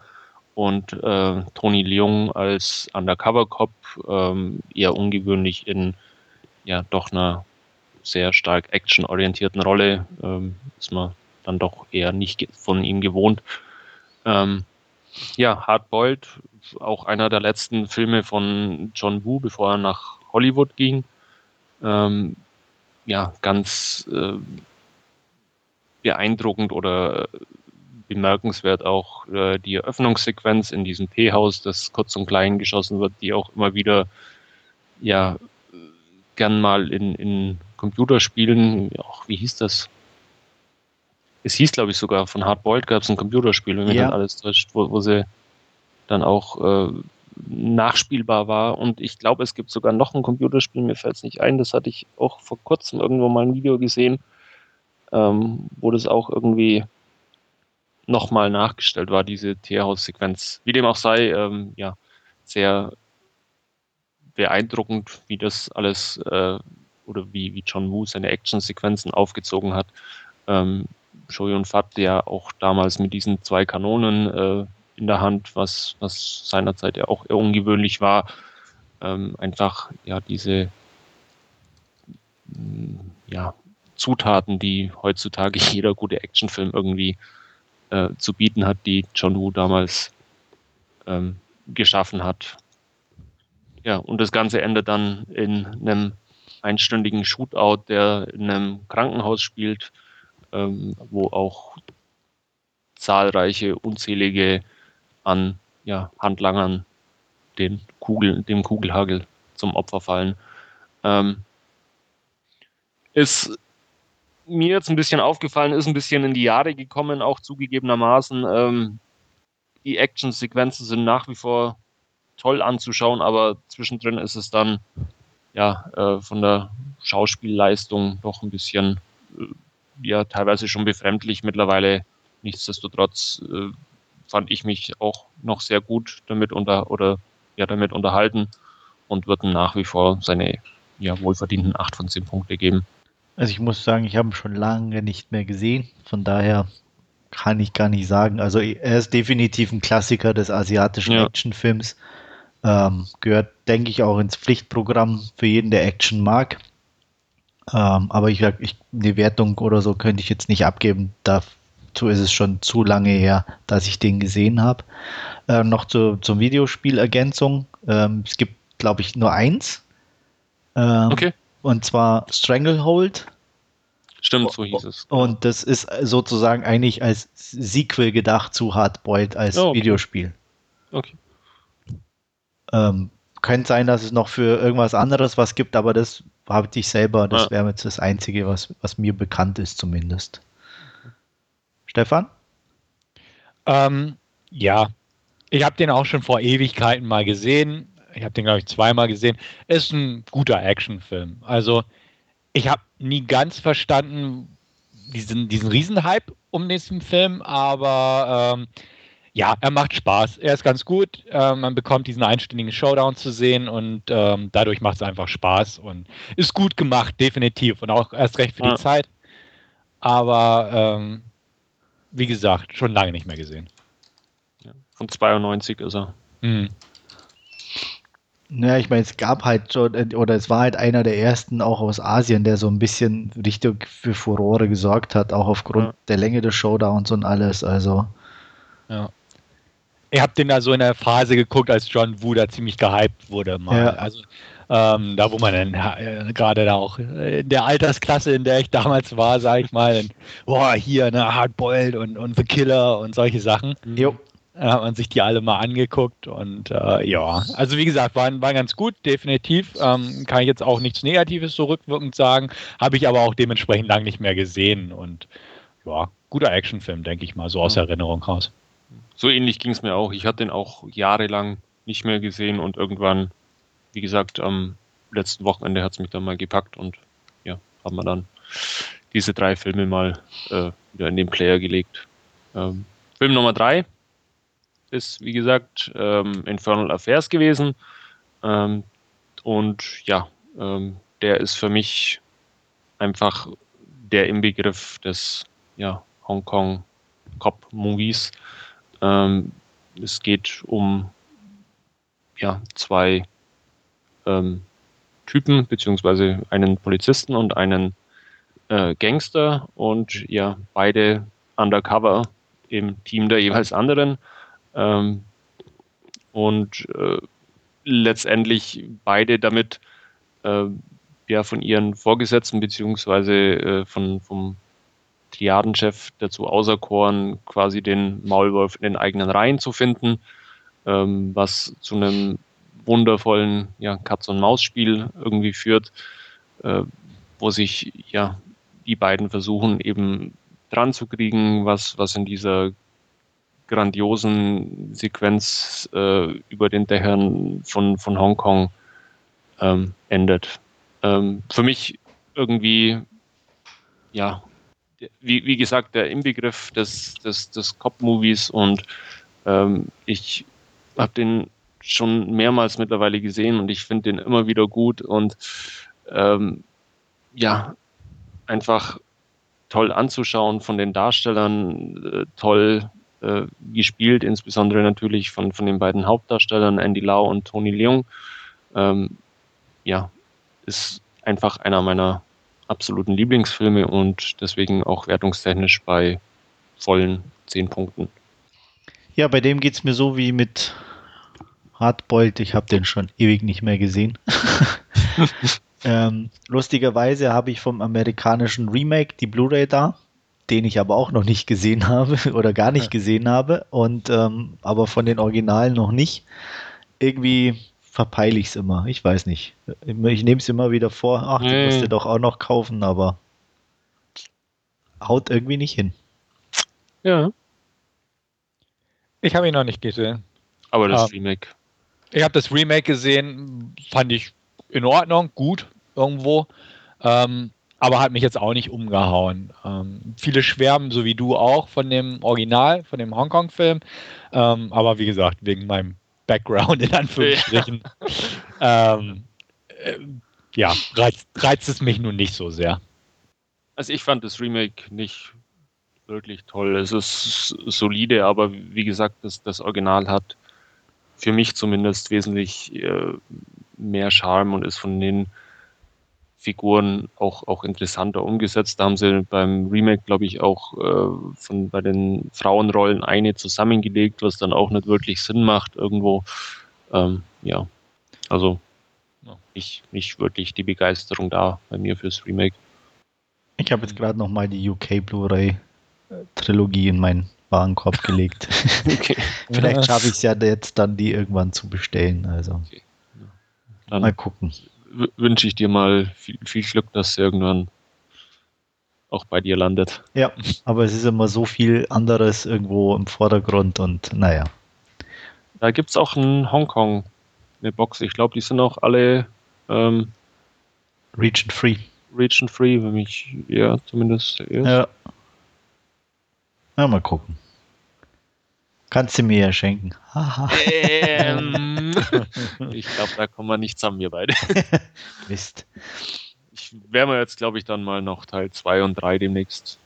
und äh, Tony Leung als Undercover Cop, ähm, eher ungewöhnlich in ja doch einer sehr stark actionorientierten Rolle, ähm, ist man dann doch eher nicht von ihm gewohnt. Ähm, ja, Hardboiled, auch einer der letzten Filme von John Woo, bevor er nach Hollywood ging. Ähm, ja, ganz äh, beeindruckend oder bemerkenswert auch äh, die Eröffnungssequenz in diesem Teehaus, das kurz und klein geschossen wird, die auch immer wieder ja gern mal in, in Computerspielen, auch wie hieß das? Es hieß, glaube ich, sogar von Hardboiled gab es ein Computerspiel, wenn ja. dann alles täuscht, wo, wo sie dann auch äh, nachspielbar war. Und ich glaube, es gibt sogar noch ein Computerspiel, mir fällt es nicht ein, das hatte ich auch vor kurzem irgendwo mal ein Video gesehen, ähm, wo das auch irgendwie nochmal nachgestellt war, diese Tierhaus-Sequenz. Wie dem auch sei, ähm, ja, sehr beeindruckend, wie das alles äh, oder wie, wie John Woo seine Action-Sequenzen aufgezogen hat. Ähm, Shoyun Fat, der auch damals mit diesen zwei Kanonen äh, in der Hand, was, was seinerzeit ja auch eher ungewöhnlich war, ähm, einfach ja diese mm, ja, Zutaten, die heutzutage jeder gute Actionfilm irgendwie äh, zu bieten hat, die John Woo damals ähm, geschaffen hat. Ja, und das Ganze endet dann in einem einstündigen Shootout, der in einem Krankenhaus spielt, ähm, wo auch zahlreiche, unzählige an ja, Handlangern den Kugel, dem Kugelhagel zum Opfer fallen. Ähm, ist mir jetzt ein bisschen aufgefallen, ist ein bisschen in die Jahre gekommen, auch zugegebenermaßen. Ähm, die Action-Sequenzen sind nach wie vor toll anzuschauen, aber zwischendrin ist es dann ja äh, von der Schauspielleistung doch ein bisschen äh, ja teilweise schon befremdlich mittlerweile. Nichtsdestotrotz äh, fand ich mich auch noch sehr gut damit unter oder ja damit unterhalten und würden nach wie vor seine ja wohlverdienten 8 von 10 Punkte geben.
Also ich muss sagen, ich habe ihn schon lange nicht mehr gesehen, von daher kann ich gar nicht sagen. Also er ist definitiv ein Klassiker des asiatischen ja. Actionfilms. Ähm, gehört, denke ich, auch ins Pflichtprogramm für jeden, der Action mag. Ähm, aber ich, ich, eine Wertung oder so könnte ich jetzt nicht abgeben. Dazu ist es schon zu lange her, dass ich den gesehen habe. Äh, noch zu, zum Videospiel-Ergänzung. Ähm, es gibt, glaube ich, nur eins. Ähm, okay. Und zwar Stranglehold.
Stimmt, so hieß es.
Und das ist sozusagen eigentlich als Sequel gedacht zu Hardboiled als oh, okay. Videospiel. Okay. Ähm, könnte sein, dass es noch für irgendwas anderes was gibt, aber das habe ich selber, das ja. wäre jetzt das Einzige, was, was mir bekannt ist zumindest. Stefan?
Ähm, ja, ich habe den auch schon vor Ewigkeiten mal gesehen. Ich habe den, glaube ich, zweimal gesehen. Ist ein guter Actionfilm. Also, ich habe nie ganz verstanden diesen, diesen Riesenhype um diesen Film, aber ähm, ja, er macht Spaß. Er ist ganz gut. Äh, man bekommt diesen einstündigen Showdown zu sehen und ähm, dadurch macht es einfach Spaß und ist gut gemacht, definitiv. Und auch erst recht für ja. die Zeit. Aber ähm, wie gesagt, schon lange nicht mehr gesehen.
Ja, von 92 ist er. Mhm.
Naja, ich meine, es gab halt schon, oder es war halt einer der ersten auch aus Asien, der so ein bisschen richtig für Furore gesorgt hat, auch aufgrund ja. der Länge des Showdowns und alles. Also.
Ja. Ich habe den da so in der Phase geguckt, als John Woo da ziemlich gehypt wurde. Mal. Ja. Also ähm, da, wo man dann äh, gerade da auch in der Altersklasse, in der ich damals war, sage ich mal, dann, boah, hier, ne, Hardboiled und, und The Killer und solche Sachen. Jo. Da hat man sich die alle mal angeguckt und äh, ja, also wie gesagt, waren, waren ganz gut, definitiv. Ähm, kann ich jetzt auch nichts Negatives so rückwirkend sagen, habe ich aber auch dementsprechend lang nicht mehr gesehen und ja, guter Actionfilm, denke ich mal, so aus Erinnerung raus.
So ähnlich ging es mir auch. Ich hatte den auch jahrelang nicht mehr gesehen und irgendwann, wie gesagt, am letzten Wochenende hat es mich dann mal gepackt und ja, haben wir dann diese drei Filme mal äh, wieder in den Player gelegt. Ähm, Film Nummer drei ist, wie gesagt, ähm, Infernal Affairs gewesen. Ähm, und ja, ähm, der ist für mich einfach der Inbegriff des ja, Hongkong Cop Movies. Ähm, es geht um ja, zwei ähm, Typen, beziehungsweise einen Polizisten und einen äh, Gangster und ja, beide undercover im Team der jeweils anderen. Ähm, und äh, letztendlich beide damit äh, ja von ihren Vorgesetzten beziehungsweise äh, von, vom Triadenchef dazu auserkoren, quasi den Maulwurf in den eigenen Reihen zu finden, ähm, was zu einem wundervollen ja, Katz-und-Maus-Spiel irgendwie führt, äh, wo sich ja die beiden versuchen eben dran zu kriegen, was, was in dieser grandiosen Sequenz äh, über den Dächern von, von Hongkong ähm, endet. Ähm, für mich irgendwie, ja, wie, wie gesagt, der Inbegriff des, des, des Cop-Movies und ähm, ich habe den schon mehrmals mittlerweile gesehen und ich finde den immer wieder gut und ähm, ja, einfach toll anzuschauen von den Darstellern, äh, toll äh, gespielt, insbesondere natürlich von, von den beiden Hauptdarstellern Andy Lau und Tony Leung. Ähm, ja, ist einfach einer meiner absoluten Lieblingsfilme und deswegen auch wertungstechnisch bei vollen 10 Punkten.
Ja, bei dem geht es mir so wie mit Hardboiled. Ich habe den schon ewig nicht mehr gesehen. ähm, lustigerweise habe ich vom amerikanischen Remake die Blu-ray da den ich aber auch noch nicht gesehen habe oder gar nicht gesehen habe und ähm, aber von den Originalen noch nicht. Irgendwie verpeile ich es immer. Ich weiß nicht. Ich nehme es immer wieder vor. Ach, du musst dir doch auch noch kaufen, aber haut irgendwie nicht hin.
Ja. Ich habe ihn noch nicht gesehen.
Aber das um, ähm, Remake.
Ich habe das Remake gesehen, fand ich in Ordnung, gut irgendwo. Ähm, aber hat mich jetzt auch nicht umgehauen. Ähm, viele schwärmen, so wie du auch, von dem Original, von dem Hongkong-Film. Ähm, aber wie gesagt, wegen meinem Background in Anführungsstrichen, ja, ähm, äh, ja reizt, reizt es mich nun nicht so sehr.
Also ich fand das Remake nicht wirklich toll. Es ist solide, aber wie gesagt, das, das Original hat für mich zumindest wesentlich äh, mehr Charme und ist von den Figuren auch, auch interessanter umgesetzt. Da haben sie beim Remake, glaube ich, auch äh, von, bei den Frauenrollen eine zusammengelegt, was dann auch nicht wirklich Sinn macht irgendwo. Ähm, ja, also nicht, nicht wirklich die Begeisterung da bei mir fürs Remake.
Ich habe jetzt gerade nochmal die UK Blu-ray Trilogie in meinen Warenkorb gelegt. okay. Vielleicht schaffe ich es ja jetzt dann, die irgendwann zu bestellen. Also. Okay.
Dann mal gucken. Wünsche ich dir mal viel, viel Glück, dass irgendwann auch bei dir landet.
Ja, aber es ist immer so viel anderes irgendwo im Vordergrund und naja.
Da gibt es auch in Hongkong eine Box. Ich glaube, die sind auch alle ähm,
Region Free.
Region Free, wenn mich ja zumindest
ist. Ja. Ja, mal gucken. Kannst du mir ja schenken.
ähm, ich glaube, da kommen wir nicht zusammen, wir beide.
Mist
ich werde mir jetzt, glaube ich, dann mal noch Teil 2 und 3 demnächst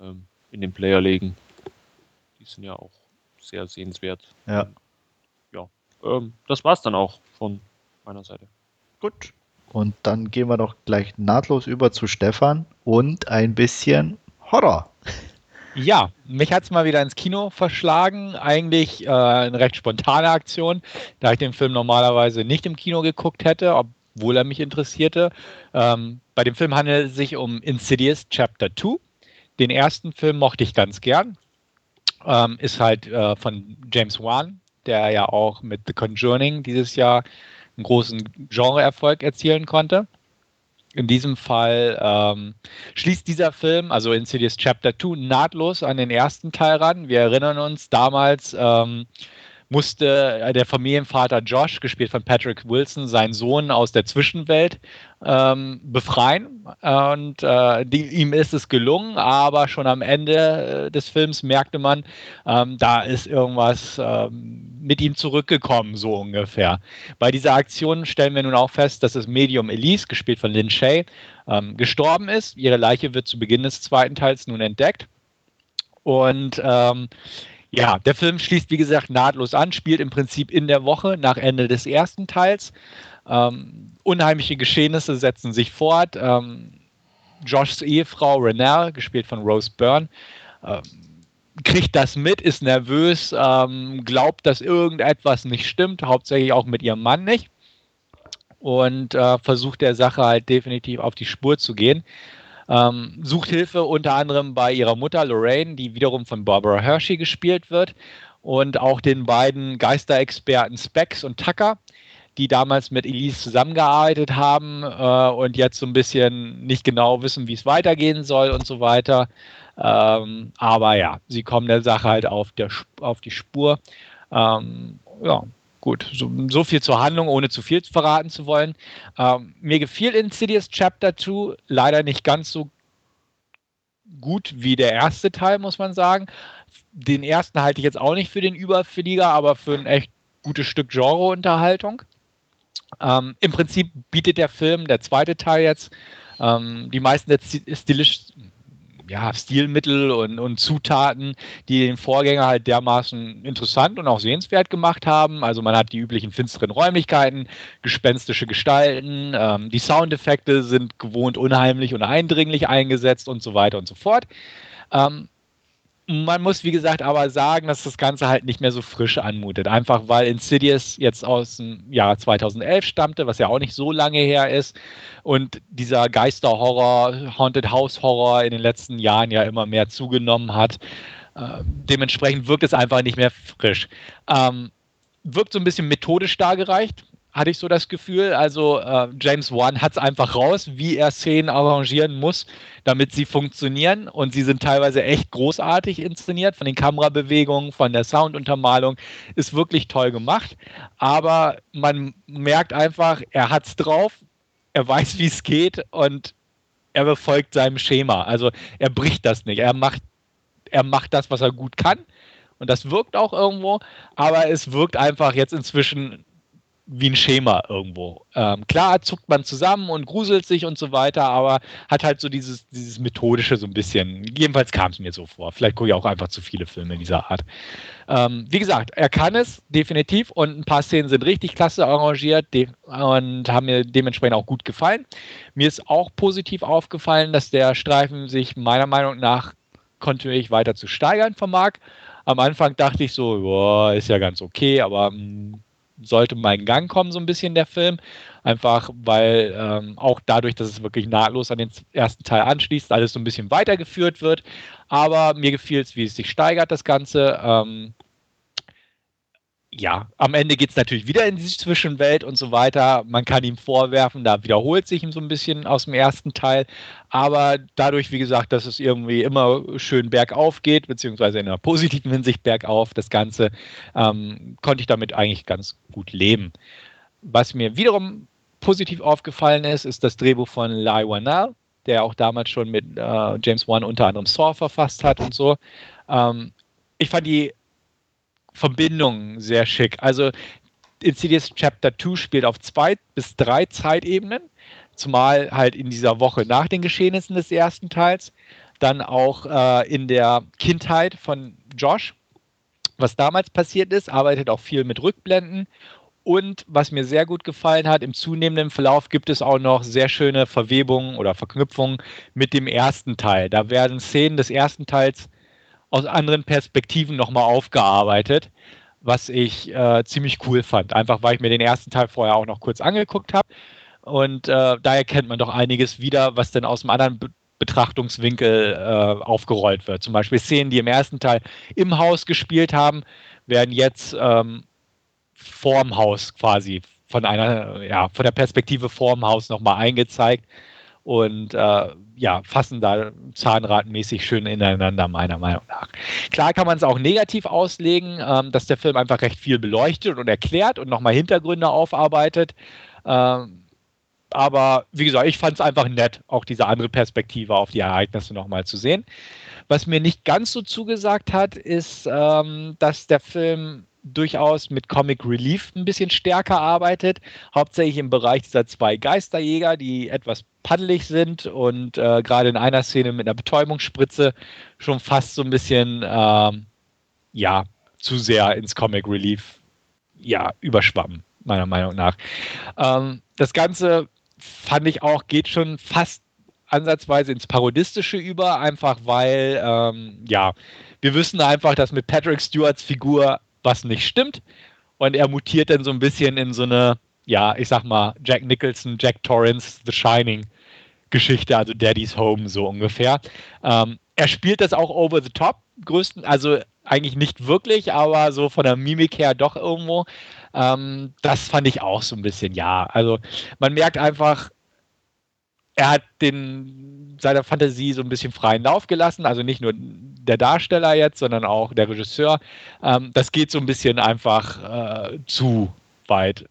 ähm, in den Player legen. Die sind ja auch sehr sehenswert.
Ja.
Ja, ähm, das war's dann auch von meiner Seite.
Gut. Und dann gehen wir doch gleich nahtlos über zu Stefan und ein bisschen Horror.
Ja, mich hat es mal wieder ins Kino verschlagen. Eigentlich äh, eine recht spontane Aktion, da ich den Film normalerweise nicht im Kino geguckt hätte, ob, obwohl er mich interessierte. Ähm, bei dem Film handelt es sich um Insidious Chapter 2. Den ersten Film mochte ich ganz gern. Ähm, ist halt äh, von James Wan, der ja auch mit The Conjuring dieses Jahr einen großen Genreerfolg erzielen konnte. In diesem Fall ähm, schließt dieser Film, also Insidious Chapter 2, nahtlos an den ersten Teil ran. Wir erinnern uns damals, ähm, musste äh, der Familienvater Josh, gespielt von Patrick Wilson, seinen Sohn aus der Zwischenwelt ähm, befreien. Und äh, die, ihm ist es gelungen, aber schon am Ende äh, des Films merkte man, ähm, da ist irgendwas ähm, mit ihm zurückgekommen, so ungefähr. Bei dieser Aktion stellen wir nun auch fest, dass das Medium Elise, gespielt von Lynn Shay, ähm, gestorben ist. Ihre Leiche wird zu Beginn des zweiten Teils nun entdeckt. Und ähm, ja, der Film schließt, wie gesagt, nahtlos an, spielt im Prinzip in der Woche nach Ende des ersten Teils. Ähm, unheimliche Geschehnisse setzen sich fort. Ähm, Joshs Ehefrau Renelle, gespielt von Rose Byrne, ähm, kriegt das mit, ist nervös, ähm, glaubt, dass irgendetwas nicht stimmt, hauptsächlich auch mit ihrem Mann nicht. Und äh, versucht der Sache halt definitiv auf die Spur zu gehen. Ähm, sucht Hilfe unter anderem bei ihrer Mutter Lorraine, die wiederum von Barbara Hershey gespielt wird, und auch den beiden Geisterexperten Specs und Tucker, die damals mit Elise zusammengearbeitet haben äh, und jetzt so ein bisschen nicht genau wissen, wie es weitergehen soll und so weiter. Ähm, aber ja, sie kommen der Sache halt auf, der, auf die Spur. Ähm, ja, gut, so, so, viel zur Handlung, ohne zu viel verraten zu wollen. Ähm, mir gefiel Insidious Chapter 2 leider nicht ganz so gut wie der erste Teil, muss man sagen. Den ersten halte ich jetzt auch nicht für den Überflieger, aber für ein echt gutes Stück Genreunterhaltung. Ähm, Im Prinzip bietet der Film, der zweite Teil jetzt, ähm, die meisten der stilisch, ja, Stilmittel und, und Zutaten, die den Vorgänger halt dermaßen interessant und auch sehenswert gemacht haben. Also man hat die üblichen finsteren Räumlichkeiten, gespenstische Gestalten, ähm, die Soundeffekte sind gewohnt unheimlich und eindringlich eingesetzt und so weiter und so fort. Ähm, man muss, wie gesagt, aber sagen, dass das Ganze halt nicht mehr so frisch anmutet. Einfach weil Insidious jetzt aus dem Jahr 2011 stammte, was ja auch nicht so lange her ist. Und dieser Geisterhorror, Haunted House Horror in den letzten Jahren ja immer mehr zugenommen hat. Äh, dementsprechend wirkt es einfach nicht mehr frisch. Ähm, wirkt so ein bisschen methodisch dargereicht hatte ich so das Gefühl. Also äh, James Wan hat es einfach raus, wie er Szenen arrangieren muss, damit sie funktionieren. Und sie sind teilweise echt großartig inszeniert, von den Kamerabewegungen, von der Sounduntermalung. Ist wirklich toll gemacht. Aber man merkt einfach, er hat es drauf, er weiß, wie es geht und er befolgt seinem Schema. Also er bricht das nicht. Er macht, er macht das, was er gut kann. Und das wirkt auch irgendwo, aber es wirkt einfach jetzt inzwischen wie ein Schema irgendwo. Ähm, klar zuckt man zusammen und gruselt sich und so weiter, aber hat halt so dieses, dieses Methodische so ein bisschen. Jedenfalls kam es mir so vor. Vielleicht gucke ich auch einfach zu viele Filme dieser Art. Ähm, wie gesagt, er kann es definitiv und ein paar Szenen sind richtig klasse arrangiert und haben mir dementsprechend auch gut gefallen. Mir ist auch positiv aufgefallen, dass der Streifen sich meiner Meinung nach kontinuierlich weiter zu steigern vermag. Am Anfang dachte ich so, boah, ist ja ganz okay, aber mh, hm, sollte mal in Gang kommen, so ein bisschen der Film. Einfach weil ähm, auch dadurch, dass es wirklich nahtlos an den ersten Teil anschließt, alles so ein bisschen weitergeführt wird. Aber mir gefiel es, wie es sich steigert, das Ganze. Ähm, ja, am Ende geht es natürlich wieder in die Zwischenwelt und so weiter. Man kann ihm vorwerfen, da wiederholt sich ihm so ein bisschen aus dem ersten Teil. Aber dadurch, wie gesagt, dass es irgendwie immer schön bergauf geht, beziehungsweise in einer positiven Hinsicht bergauf, das Ganze, ähm, konnte ich damit eigentlich ganz gut leben. Was mir wiederum positiv aufgefallen ist, ist das Drehbuch von Lai Wanel, der auch damals schon mit äh, James Wan unter anderem Saw verfasst hat und so. Ähm, ich fand die Verbindungen sehr schick. Also Insidious Chapter 2 spielt auf zwei bis drei Zeitebenen, zumal halt in dieser Woche nach den Geschehnissen des ersten Teils, dann auch äh, in der Kindheit von Josh, was damals passiert ist, arbeitet auch viel mit Rückblenden. Und was mir sehr gut gefallen hat, im zunehmenden Verlauf gibt es auch noch sehr schöne Verwebungen oder Verknüpfungen mit dem ersten Teil. Da werden Szenen des ersten Teils aus anderen Perspektiven nochmal aufgearbeitet, was ich äh, ziemlich cool fand. Einfach weil ich mir den ersten Teil vorher auch noch kurz angeguckt habe. Und äh, daher kennt man doch einiges wieder, was dann aus einem anderen Be Betrachtungswinkel äh, aufgerollt wird. Zum Beispiel Szenen, die im ersten Teil im Haus gespielt haben, werden jetzt ähm, vorm Haus quasi von einer, ja, von der Perspektive vorm Haus nochmal eingezeigt und äh, ja, fassen da zahnradmäßig schön ineinander, meiner Meinung nach. Klar kann man es auch negativ auslegen, ähm, dass der Film einfach recht viel beleuchtet und erklärt und nochmal Hintergründe aufarbeitet. Ähm, aber wie gesagt, ich fand es einfach nett, auch diese andere Perspektive auf die Ereignisse nochmal zu sehen. Was mir nicht ganz so zugesagt hat, ist, ähm, dass der Film durchaus mit Comic Relief ein bisschen stärker arbeitet. Hauptsächlich im Bereich dieser zwei Geisterjäger, die etwas paddelig sind und äh, gerade in einer Szene mit einer Betäubungsspritze schon fast so ein bisschen, ähm, ja, zu sehr ins Comic Relief, ja, überschwammen, meiner Meinung nach. Ähm, das Ganze fand ich auch, geht schon fast ansatzweise ins Parodistische über, einfach weil, ähm, ja, wir wissen einfach, dass mit Patrick Stewarts Figur was nicht stimmt. Und er mutiert dann so ein bisschen in so eine, ja, ich sag mal, Jack Nicholson, Jack Torrance, The Shining Geschichte, also Daddy's Home so ungefähr. Ähm, er spielt das auch over the top, größten, also eigentlich nicht wirklich, aber so von der Mimik her doch irgendwo. Ähm, das fand ich auch so ein bisschen, ja. Also man merkt einfach, er hat den, seiner Fantasie so ein bisschen freien Lauf gelassen. Also nicht nur der Darsteller jetzt, sondern auch der Regisseur. Ähm, das geht so ein bisschen einfach äh, zu weit.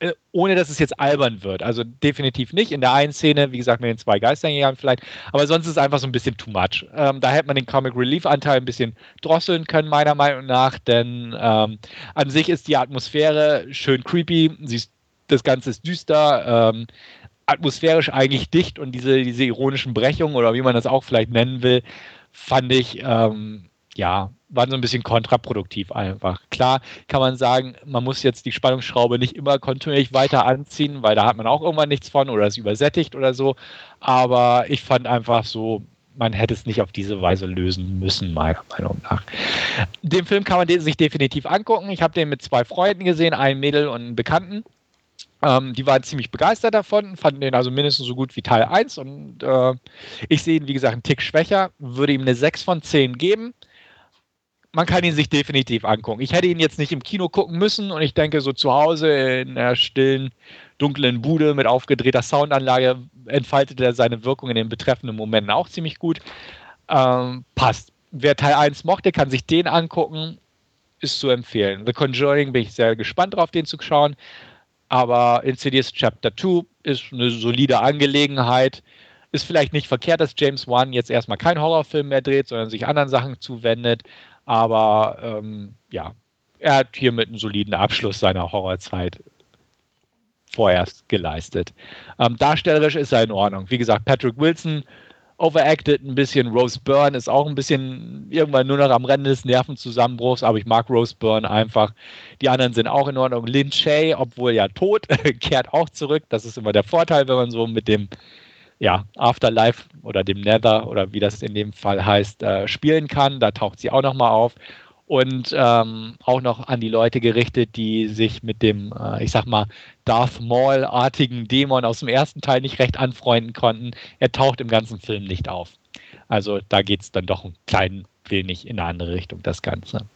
Äh, ohne dass es jetzt albern wird. Also definitiv nicht. In der einen Szene, wie gesagt, mit den zwei Geisterjägern vielleicht. Aber sonst ist es einfach so ein bisschen too much. Ähm, da hätte man den Comic Relief Anteil ein bisschen drosseln können, meiner Meinung nach. Denn ähm, an sich ist die Atmosphäre schön creepy. Sie ist, das Ganze ist düster. Ähm, atmosphärisch eigentlich dicht und diese, diese ironischen Brechungen oder wie man das auch vielleicht nennen will, fand ich, ähm, ja, waren so ein bisschen kontraproduktiv einfach. Klar kann man sagen, man muss jetzt die Spannungsschraube nicht immer kontinuierlich weiter anziehen, weil da hat man auch irgendwann nichts von oder ist übersättigt oder so. Aber ich fand einfach so, man hätte es nicht auf diese Weise lösen müssen, meiner Meinung nach. Den Film kann man sich definitiv angucken. Ich habe den mit zwei Freunden gesehen, einem Mädel und einem Bekannten. Ähm, die waren ziemlich begeistert davon, fanden den also mindestens so gut wie Teil 1 und äh, ich sehe ihn, wie gesagt, einen Tick schwächer, würde ihm eine 6 von 10 geben. Man kann ihn sich definitiv angucken. Ich hätte ihn jetzt nicht im Kino gucken müssen und ich denke, so zu Hause in einer stillen, dunklen Bude mit aufgedrehter Soundanlage entfaltet er seine Wirkung in den betreffenden Momenten auch ziemlich gut. Ähm, passt. Wer Teil 1 mochte, kann sich den angucken. Ist zu empfehlen. The Conjuring bin ich sehr gespannt drauf, den zu schauen. Aber Insidious Chapter 2 ist eine solide Angelegenheit. Ist vielleicht nicht verkehrt, dass James Wan jetzt erstmal keinen Horrorfilm mehr dreht, sondern sich anderen Sachen zuwendet. Aber ähm, ja, er hat hiermit einen soliden Abschluss seiner Horrorzeit vorerst geleistet. Ähm, darstellerisch ist er in Ordnung. Wie gesagt, Patrick Wilson overacted ein bisschen. Rose Byrne ist auch ein bisschen irgendwann nur noch am Rennen des Nervenzusammenbruchs, aber ich mag Rose Byrne einfach. Die anderen sind auch in Ordnung. Lin Shay, obwohl ja tot, kehrt auch zurück. Das ist immer der Vorteil, wenn man so mit dem ja, Afterlife oder dem Nether oder wie das in dem Fall heißt, äh, spielen kann. Da taucht sie auch nochmal auf und ähm, auch noch an die Leute gerichtet, die sich mit dem, äh, ich sag mal, Darth Maul-artigen Dämon aus dem ersten Teil nicht recht anfreunden konnten. Er taucht im ganzen Film nicht auf. Also da geht es dann doch ein klein wenig in eine andere Richtung, das Ganze.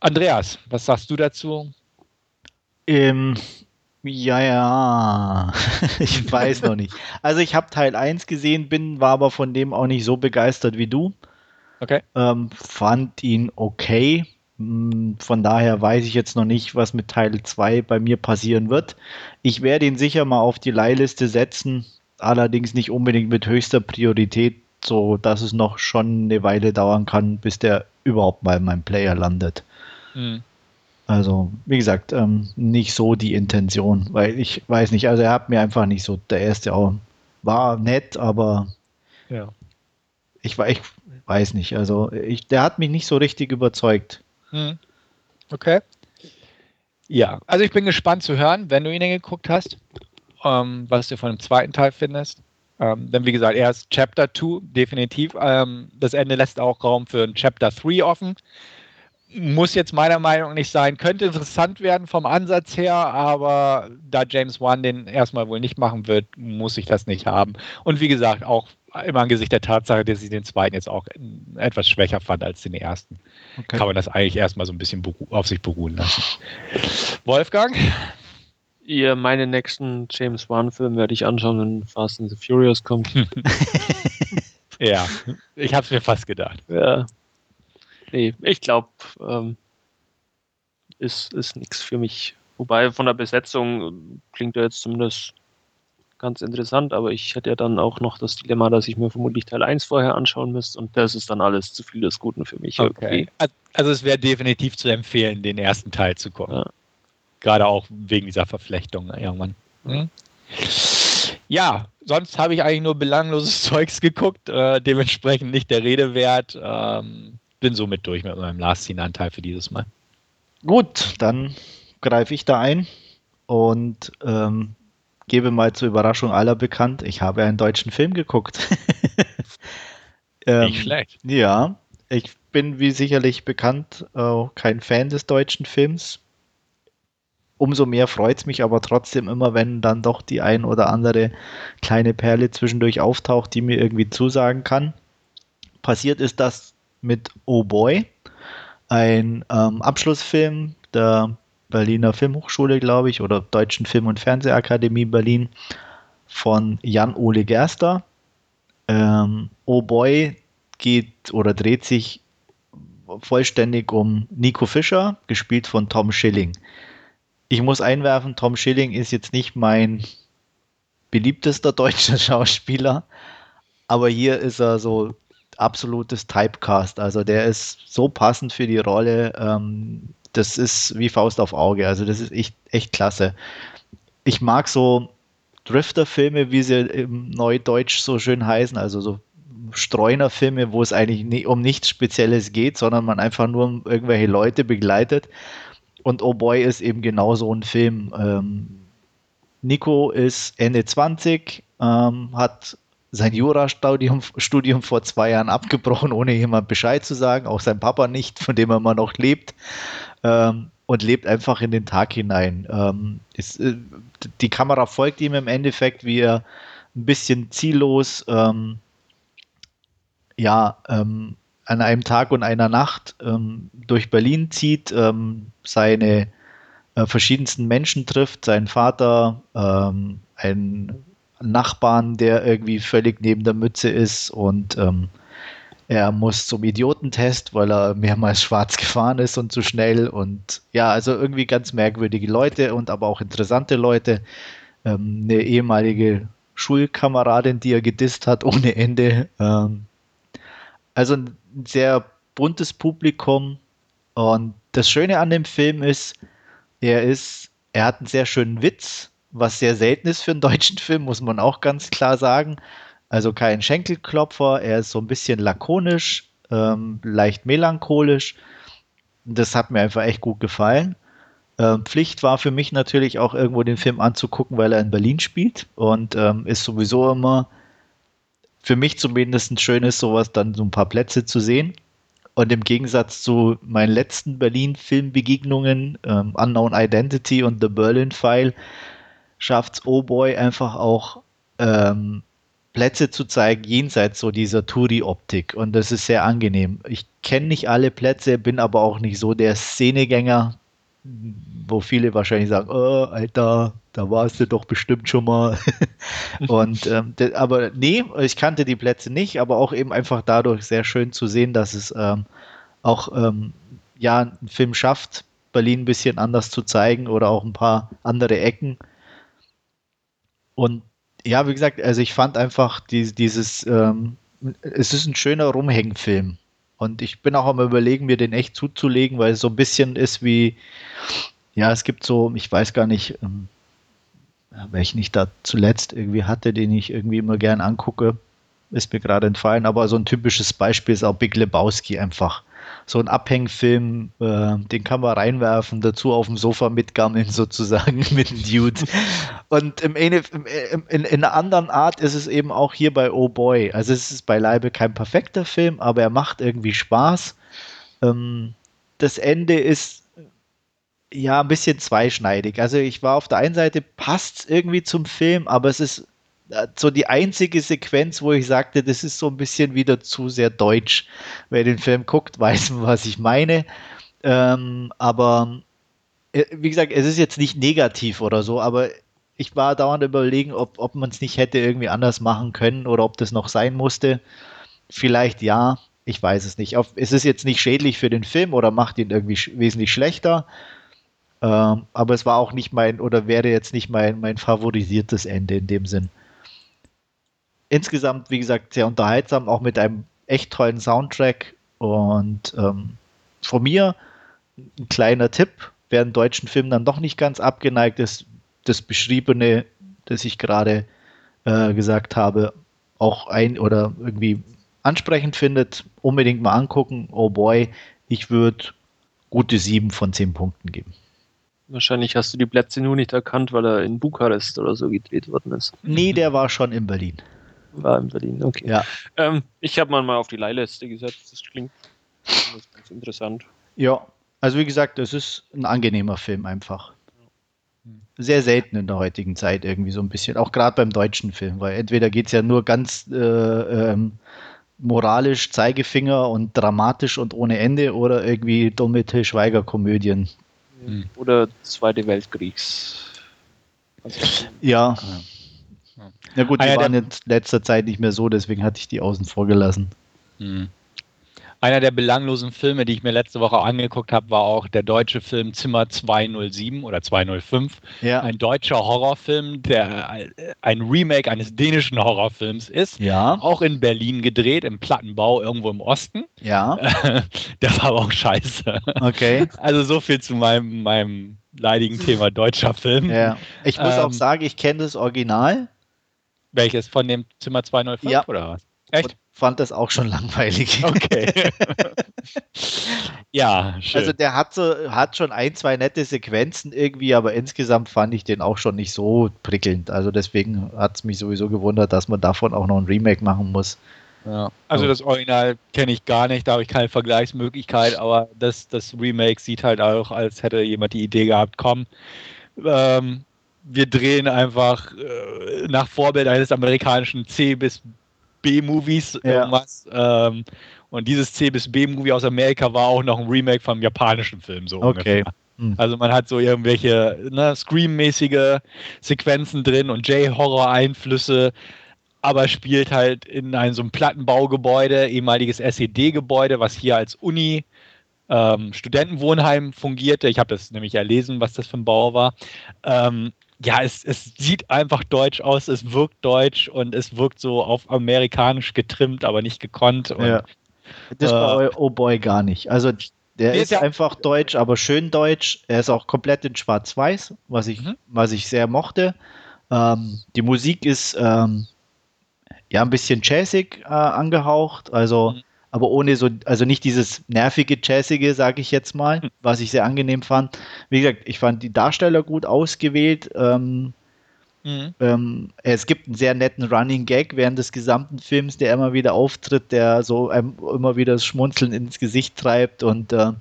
Andreas, was sagst du dazu?
Ähm, ja, ja, ich weiß noch nicht. Also ich habe Teil 1 gesehen, bin, war aber von dem auch nicht so begeistert wie du.
Okay.
Ähm, fand ihn okay. Hm, von daher weiß ich jetzt noch nicht, was mit Teil 2 bei mir passieren wird. Ich werde ihn sicher mal auf die Leihliste setzen, allerdings nicht unbedingt mit höchster Priorität, so dass es noch schon eine Weile dauern kann, bis der überhaupt mal in meinem Player landet. Mhm. Also, wie gesagt, ähm, nicht so die Intention, weil ich weiß nicht, also er hat mir einfach nicht so, der erste auch war nett, aber
ja.
Ich, ich weiß nicht, also ich, der hat mich nicht so richtig überzeugt.
Mhm. Okay. Ja, also ich bin gespannt zu hören, wenn du ihn geguckt hast, ähm, was du von dem zweiten Teil findest. Ähm, denn wie gesagt, er ist Chapter 2, definitiv. Ähm, das Ende lässt auch Raum für ein Chapter 3 offen. Muss jetzt meiner Meinung nach nicht sein. Könnte interessant werden vom Ansatz her, aber da James Wan den erstmal wohl nicht machen wird, muss ich das nicht haben. Und wie gesagt, auch im Angesicht der Tatsache, dass ich den zweiten jetzt auch etwas schwächer fand als den ersten, okay. kann man das eigentlich erstmal so ein bisschen auf sich beruhen lassen. Wolfgang?
Ihr, meine nächsten James Wan-Film werde ich anschauen, wenn Fast and the Furious kommt.
ja, ich habe es mir fast gedacht.
Ja. Nee, ich glaube, ähm, ist, ist nichts für mich. Wobei von der Besetzung klingt er jetzt zumindest ganz interessant, aber ich hätte ja dann auch noch das Dilemma, dass ich mir vermutlich Teil 1 vorher anschauen müsste und das ist dann alles zu viel des Guten für mich.
Okay. Irgendwie. Also es wäre definitiv zu empfehlen, den ersten Teil zu gucken. Ja. Gerade auch wegen dieser Verflechtung irgendwann. Hm? Ja, sonst habe ich eigentlich nur belangloses Zeugs geguckt, äh, dementsprechend nicht der Rede wert. Ähm, bin somit durch mit meinem Last Scene-Anteil für dieses Mal.
Gut, dann greife ich da ein und ähm, gebe mal zur Überraschung aller bekannt, ich habe einen deutschen Film geguckt.
ähm, Nicht schlecht.
Ja, ich bin wie sicherlich bekannt äh, kein Fan des deutschen Films. Umso mehr freut es mich aber trotzdem immer, wenn dann doch die ein oder andere kleine Perle zwischendurch auftaucht, die mir irgendwie zusagen kann. Passiert ist das mit Oh Boy, ein ähm, Abschlussfilm der Berliner Filmhochschule, glaube ich, oder Deutschen Film- und Fernsehakademie Berlin von Jan-Ole Gerster. Ähm, oh Boy geht oder dreht sich vollständig um Nico Fischer, gespielt von Tom Schilling. Ich muss einwerfen, Tom Schilling ist jetzt nicht mein beliebtester deutscher Schauspieler, aber hier ist er so absolutes Typecast. Also der ist so passend für die Rolle. Ähm, das ist wie Faust auf Auge. Also das ist echt, echt klasse. Ich mag so Drifter-Filme, wie sie im Neudeutsch so schön heißen, also so Streuner-Filme, wo es eigentlich nie, um nichts Spezielles geht, sondern man einfach nur irgendwelche Leute begleitet. Und Oh Boy ist eben genau so ein Film. Ähm, Nico ist Ende 20, ähm, hat sein Jurastudium Studium vor zwei Jahren abgebrochen, ohne jemand Bescheid zu sagen, auch sein Papa nicht, von dem er immer noch lebt ähm, und lebt einfach in den Tag hinein. Ähm, ist, äh, die Kamera folgt ihm im Endeffekt, wie er ein bisschen ziellos ähm, ja, ähm, an einem Tag und einer Nacht ähm, durch Berlin zieht, ähm, seine äh, verschiedensten Menschen trifft, seinen Vater, einen Nachbarn, der irgendwie völlig neben der Mütze ist und er muss zum Idiotentest, weil er mehrmals schwarz gefahren ist und zu schnell. Und ja, also irgendwie ganz merkwürdige Leute und aber auch interessante Leute. Ähm, eine ehemalige Schulkameradin, die er gedisst hat ohne Ende. Ähm, also ein sehr buntes Publikum. Und das Schöne an dem Film ist, er ist, er hat einen sehr schönen Witz, was sehr selten ist für einen deutschen Film, muss man auch ganz klar sagen. Also kein Schenkelklopfer, er ist so ein bisschen lakonisch, ähm, leicht melancholisch. Das hat mir einfach echt gut gefallen. Ähm, Pflicht war für mich natürlich auch irgendwo den Film anzugucken, weil er in Berlin spielt und ähm, ist sowieso immer für mich zumindest ein schönes, sowas dann so ein paar Plätze zu sehen. Und im Gegensatz zu meinen letzten Berlin-Filmbegegnungen, ähm, Unknown Identity und The Berlin File, schafft Oh Boy einfach auch ähm, Plätze zu zeigen, jenseits so dieser Touri-Optik. Und das ist sehr angenehm. Ich kenne nicht alle Plätze, bin aber auch nicht so der Szenegänger, wo viele wahrscheinlich sagen, oh, Alter, da warst du doch bestimmt schon mal. und ähm, aber nee, ich kannte die Plätze nicht, aber auch eben einfach dadurch sehr schön zu sehen, dass es ähm, auch ähm, ja einen Film schafft, Berlin ein bisschen anders zu zeigen oder auch ein paar andere Ecken. Und ja, wie gesagt, also ich fand einfach die, dieses, ähm, es ist ein schöner Rumhängenfilm. Und ich bin auch am überlegen, mir den echt zuzulegen, weil es so ein bisschen ist wie, ja, es gibt so, ich weiß gar nicht, ähm, welchen ich da zuletzt irgendwie hatte, den ich irgendwie immer gern angucke, ist mir gerade entfallen, aber so ein typisches Beispiel ist auch Big Lebowski einfach so ein Abhängfilm, äh, den kann man reinwerfen, dazu auf dem Sofa mitgammeln sozusagen mit dem Dude. Und im, in, in, in, einer anderen Art ist es eben auch hier bei Oh Boy. Also es ist beileibe kein perfekter Film, aber er macht irgendwie Spaß. Ähm, das Ende ist ja ein bisschen zweischneidig. Also ich war auf der einen Seite passt irgendwie zum Film, aber es ist so die einzige Sequenz, wo ich sagte, das ist so ein bisschen wieder zu sehr deutsch. Wer den Film guckt, weiß, was ich meine. Ähm, aber äh, wie gesagt, es ist jetzt nicht negativ oder so, aber ich war dauernd überlegen, ob, ob man es nicht hätte irgendwie anders machen können oder ob das noch sein musste. Vielleicht ja, ich weiß es nicht. Es ist jetzt nicht schädlich für den Film oder macht ihn irgendwie sch wesentlich schlechter. Ähm, aber es war auch nicht mein oder wäre jetzt nicht mein, mein favorisiertes Ende in dem Sinn insgesamt, wie gesagt, sehr unterhaltsam, auch mit einem echt tollen Soundtrack. Und ähm, von mir ein kleiner Tipp, wer einen deutschen Film dann doch nicht ganz abgeneigt ist, das Beschriebene, das ich gerade äh, gesagt habe, auch ein oder irgendwie ansprechend findet, unbedingt mal angucken. Oh boy, ich würde gute sieben von zehn Punkten geben.
Wahrscheinlich hast du die Plätze nur nicht erkannt, weil er in Bukarest oder so gedreht worden ist.
Nee, der war schon in Berlin
war in Berlin. Okay. Ja. Ähm, ich habe mal auf die Leihliste gesetzt. Das klingt das ganz interessant.
Ja, also wie gesagt, es ist ein angenehmer Film einfach. Sehr selten in der heutigen Zeit irgendwie so ein bisschen, auch gerade beim deutschen Film, weil entweder geht es ja nur ganz äh, ähm, moralisch, Zeigefinger und dramatisch und ohne Ende oder irgendwie dumme Til Schweiger-Komödien.
Oder Zweite Weltkriegs.
Also, ja. ja. Na gut, die Einer waren in letzter Zeit nicht mehr so, deswegen hatte ich die außen vor gelassen. Hm.
Einer der belanglosen Filme, die ich mir letzte Woche angeguckt habe, war auch der deutsche Film Zimmer 207 oder 205. Ja. Ein deutscher Horrorfilm, der ein Remake eines dänischen Horrorfilms ist. Ja. Auch in Berlin gedreht, im Plattenbau irgendwo im Osten.
Ja.
der war aber auch scheiße.
Okay.
Also so viel zu meinem, meinem leidigen Thema deutscher Film.
Ja. Ich muss ähm, auch sagen, ich kenne das Original.
Welches? Von dem Zimmer 205
ja. oder was? Echt? Und fand das auch schon langweilig.
Okay. ja,
schön. Also der hat, so, hat schon ein, zwei nette Sequenzen irgendwie, aber insgesamt fand ich den auch schon nicht so prickelnd. Also deswegen hat es mich sowieso gewundert, dass man davon auch noch ein Remake machen muss.
Ja. Also das Original kenne ich gar nicht, da habe ich keine Vergleichsmöglichkeit, aber das, das Remake sieht halt auch, als hätte jemand die Idee gehabt, komm, ähm, wir drehen einfach äh, nach Vorbild eines amerikanischen C bis B-Movies ja. irgendwas. Ähm, und dieses C bis B-Movie aus Amerika war auch noch ein Remake vom japanischen Film so
okay.
Hm. Also man hat so irgendwelche ne, Scream-mäßige Sequenzen drin und J-Horror-Einflüsse, aber spielt halt in einem so einem Plattenbaugebäude, ehemaliges SED-Gebäude, was hier als Uni ähm, Studentenwohnheim fungierte. Ich habe das nämlich erlesen, was das für ein Bau war. Ähm, ja, es, es sieht einfach deutsch aus, es wirkt deutsch und es wirkt so auf amerikanisch getrimmt, aber nicht gekonnt. Und, ja.
Das äh, bei Oh Boy gar nicht. Also der ist, einfach deutsch, aber schön deutsch. Er ist auch komplett in Schwarz-Weiß, was ich, mhm. was ich sehr mochte. Ähm, die Musik ist ähm, ja ein bisschen jazzig äh, angehaucht, also mhm aber ohne so, also nicht dieses nervige, jazzige, sage ich jetzt mal, hm. was ich sehr angenehm fand. Wie gesagt, ich fand die Darsteller gut ausgewählt. Ähm, mhm. ähm, es gibt einen sehr netten Running Gag während des gesamten Films, der immer wieder auftritt, der so einem immer wieder das Schmunzeln ins Gesicht treibt und äh,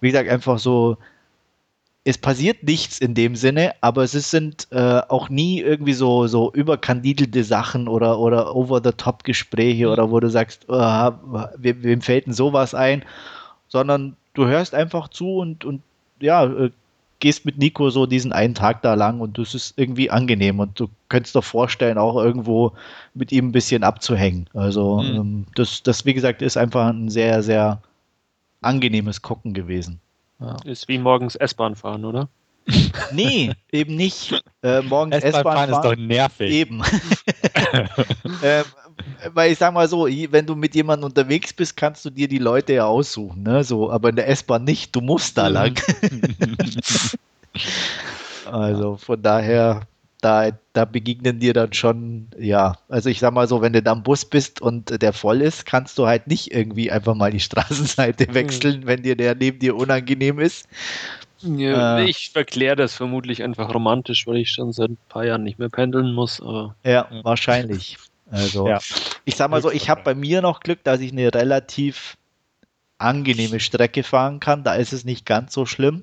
wie gesagt, einfach so es passiert nichts in dem Sinne, aber es sind äh, auch nie irgendwie so, so überkandidelte Sachen oder, oder over-the-top-Gespräche mhm. oder wo du sagst, oh, wem, wem, fällt denn sowas ein, sondern du hörst einfach zu und, und ja, äh, gehst mit Nico so diesen einen Tag da lang und das ist irgendwie angenehm und du könntest dir vorstellen, auch irgendwo mit ihm ein bisschen abzuhängen. Also mhm. ähm, das, das, wie gesagt, ist einfach ein sehr, sehr angenehmes Gucken gewesen.
Ja. Ist wie morgens S-Bahn fahren, oder?
nee, eben nicht. Äh, morgens
S-Bahn fahren, ist doch nervig.
Eben. äh, weil ich sag mal so, wenn du mit jemandem unterwegs bist, kannst du dir die Leute ja aussuchen, ne? So, aber in der S-Bahn nicht, du musst da lang. also von daher, da, da begegnen dir dann schon, ja, also ich sag mal so, wenn du da am Bus bist und der voll ist, kannst du halt nicht irgendwie einfach mal die Straßenseite hm. wechseln, mhm. wenn dir der neben dir unangenehm ist.
Ja, äh, ich verkläre das vermutlich einfach romantisch, weil ich schon seit ein paar Jahren nicht mehr pendeln muss. Aber,
ja, ja, wahrscheinlich. Also, ja. ich sag mal so, ich habe bei mir noch Glück, dass ich eine relativ angenehme Strecke fahren kann. Da ist es nicht ganz so schlimm.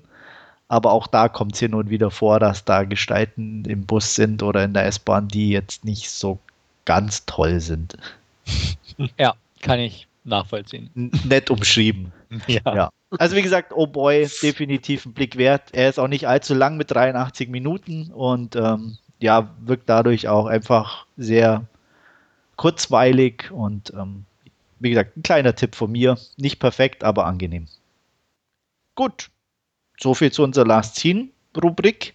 Aber auch da kommt es hier nun wieder vor, dass da Gestalten im Bus sind oder in der S-Bahn, die jetzt nicht so ganz toll sind.
Ja, kann ich nachvollziehen.
Nett umschrieben. Ja. ja. Also wie gesagt, oh boy, definitiv ein Blick wert. Er ist auch nicht allzu lang mit 83 Minuten und ähm, ja, wirkt dadurch auch einfach sehr kurzweilig und ähm, wie gesagt, ein kleiner Tipp von mir. Nicht perfekt, aber angenehm. Gut, so viel zu unserer Last Scene Rubrik.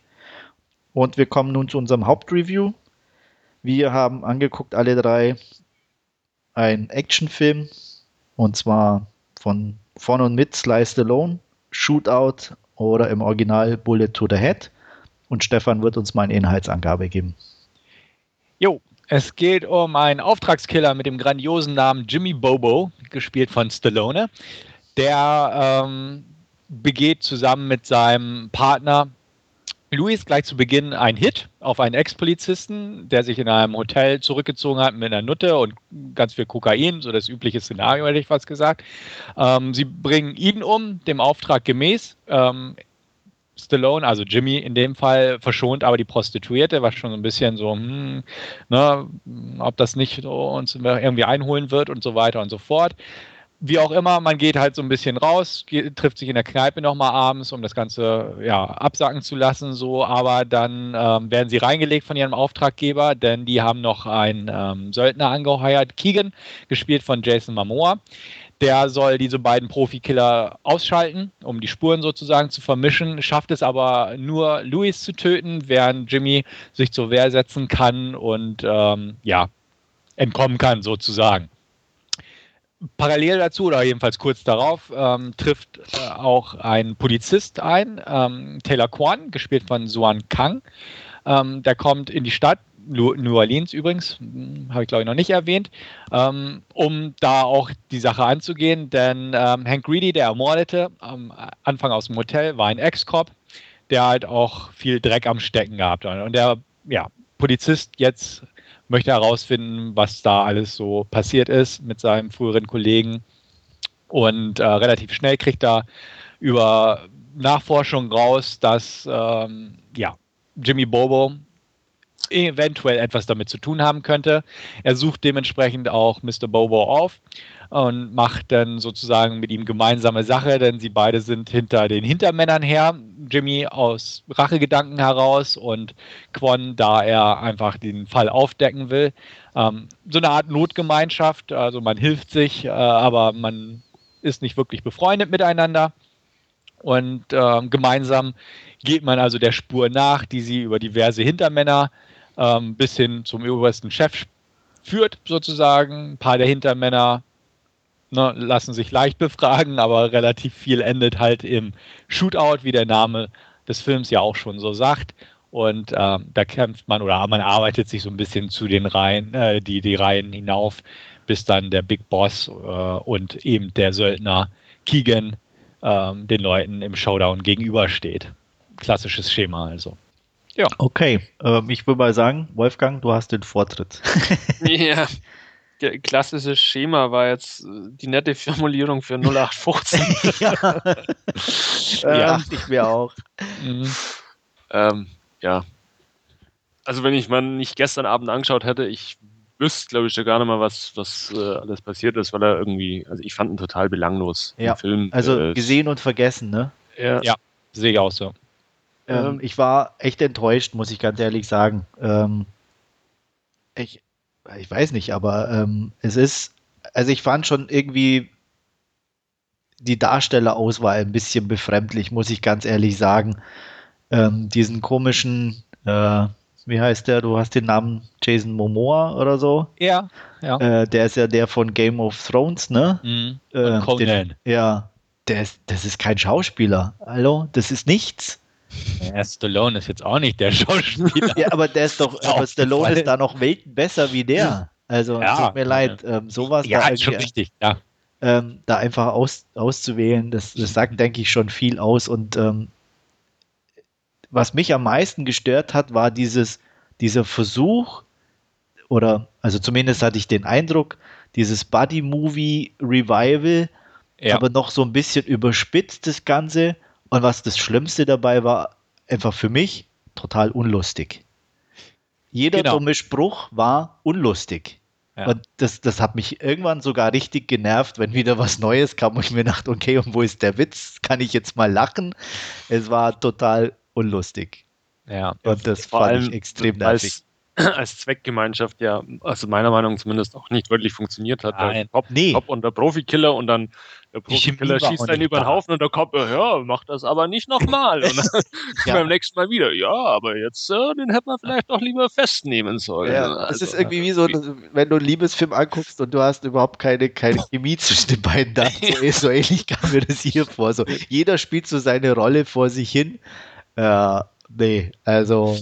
Und wir kommen nun zu unserem Hauptreview. Wir haben angeguckt, alle drei, einen Actionfilm. Und zwar von von und mit Sly Stallone, Shootout oder im Original Bullet to the Head. Und Stefan wird uns mal eine Inhaltsangabe geben.
Jo, es geht um einen Auftragskiller mit dem grandiosen Namen Jimmy Bobo, gespielt von Stallone. Der ähm, begeht zusammen mit seinem Partner Louis gleich zu Beginn ein Hit auf einen Ex-Polizisten, der sich in einem Hotel zurückgezogen hat mit einer Nutte und ganz viel Kokain, so das übliche Szenario, hätte ich fast gesagt. Ähm, sie bringen ihn um, dem Auftrag gemäß. Ähm, Stallone, also Jimmy in dem Fall, verschont aber die Prostituierte, was schon so ein bisschen so, hm, ne, ob das nicht uns irgendwie einholen wird und so weiter und so fort wie auch immer, man geht halt so ein bisschen raus, geht, trifft sich in der Kneipe nochmal abends, um das Ganze ja, absacken zu lassen, so, aber dann ähm, werden sie reingelegt von ihrem Auftraggeber, denn die haben noch einen ähm, Söldner angeheuert, Keegan, gespielt von Jason Momoa. Der soll diese beiden Profikiller ausschalten, um die Spuren sozusagen zu vermischen, schafft es aber nur, Louis zu töten, während Jimmy sich zur Wehr setzen kann und ähm, ja, entkommen kann sozusagen. Parallel dazu, oder jedenfalls kurz darauf, ähm, trifft äh, auch ein Polizist ein, ähm, Taylor Kwan, gespielt von Suan Kang. Ähm, der kommt in die Stadt, New Orleans übrigens, hm, habe ich glaube ich noch nicht erwähnt, ähm, um da auch die Sache anzugehen, denn ähm, Hank Reedy, der Ermordete, am Anfang aus dem Hotel, war ein Ex-Cop, der halt auch viel Dreck am Stecken gehabt hat. Und der ja, Polizist jetzt möchte herausfinden, was da alles so passiert ist mit seinem früheren Kollegen. Und äh, relativ schnell kriegt er über Nachforschung raus, dass ähm, ja, Jimmy Bobo eventuell etwas damit zu tun haben könnte. Er sucht dementsprechend auch Mr. Bobo auf und macht dann sozusagen mit ihm gemeinsame Sache, denn sie beide sind hinter den Hintermännern her. Jimmy aus Rachegedanken heraus und Quan, da er einfach den Fall aufdecken will. Ähm, so eine Art Notgemeinschaft, also man hilft sich, äh, aber man ist nicht wirklich befreundet miteinander. Und äh, gemeinsam geht man also der Spur nach, die sie über diverse Hintermänner ähm, bis hin zum obersten Chef führt, sozusagen. Ein paar der Hintermänner ne, lassen sich leicht befragen, aber relativ viel endet halt im Shootout, wie der Name des Films ja auch schon so sagt. Und äh, da kämpft man oder man arbeitet sich so ein bisschen zu den Reihen, äh, die, die Reihen hinauf, bis dann der Big Boss äh, und eben der Söldner Keegan ähm, den Leuten im Showdown gegenübersteht. Klassisches Schema also.
Ja. Okay, ähm, ich würde mal sagen, Wolfgang, du hast den Vortritt.
ja. Klassisches Schema war jetzt die nette Formulierung für 0815. ja,
ja. Ähm, ich mir auch.
Mhm. Ähm, ja. Also wenn ich mal nicht gestern Abend angeschaut hätte, ich wüsste, glaube ich, ja gar nicht mal, was, was äh, alles passiert ist, weil er irgendwie, also ich fand ihn total belanglos.
Ja, Film, also äh, gesehen und vergessen, ne?
Ja, ja sehe ich auch so.
Ähm, ähm, ich war echt enttäuscht, muss ich ganz ehrlich sagen. Ähm, ich, ich weiß nicht, aber ähm, es ist, also ich fand schon irgendwie die Darstellerauswahl ein bisschen befremdlich, muss ich ganz ehrlich sagen. Ähm, diesen komischen äh, wie heißt der? Du hast den Namen Jason Momoa oder so?
Ja, ja.
Äh, der ist ja der von Game of Thrones, ne? Mhm. Äh, Conan. Den, ja, der ist, das ist kein Schauspieler. Hallo, das ist nichts.
Ja, Stallone ist jetzt auch nicht der Schauspieler.
ja, aber der ist doch, aber Stallone ist da noch Welten besser wie der. Also, ja, tut mir leid, ähm, sowas
ja, da schon richtig, ja.
Ähm, da einfach aus, auszuwählen, das, das sagt, denke ich, schon viel aus und ähm, was mich am meisten gestört hat, war dieses, dieser Versuch, oder also zumindest hatte ich den Eindruck, dieses Buddy-Movie-Revival, ja. aber noch so ein bisschen überspitzt das Ganze. Und was das Schlimmste dabei war, einfach für mich total unlustig. Jeder genau. dumme Spruch war unlustig. Ja. Und das, das hat mich irgendwann sogar richtig genervt, wenn wieder was Neues kam und ich mir dachte, okay, und wo ist der Witz? Kann ich jetzt mal lachen? Es war total unlustig.
Ja.
Und das Vor fand ich extrem nervig.
Als, Zweckgemeinschaft ja, also meiner Meinung zumindest auch nicht wirklich funktioniert hat.
Nein.
Der Cop, nee. Cop und der Profikiller und dann der Profikiller schießt einen über den Haufen und der Cop, ja, macht das aber nicht nochmal. Und dann ja. beim nächsten Mal wieder, ja, aber jetzt, äh, den hätte man vielleicht doch lieber festnehmen sollen.
Ja, also, es ist irgendwie wie so, wenn du einen Liebesfilm anguckst und du hast überhaupt keine, keine Chemie zwischen den beiden da. So, so ähnlich kam mir das hier vor. So, jeder spielt so seine Rolle vor sich hin. Ja, nee, also.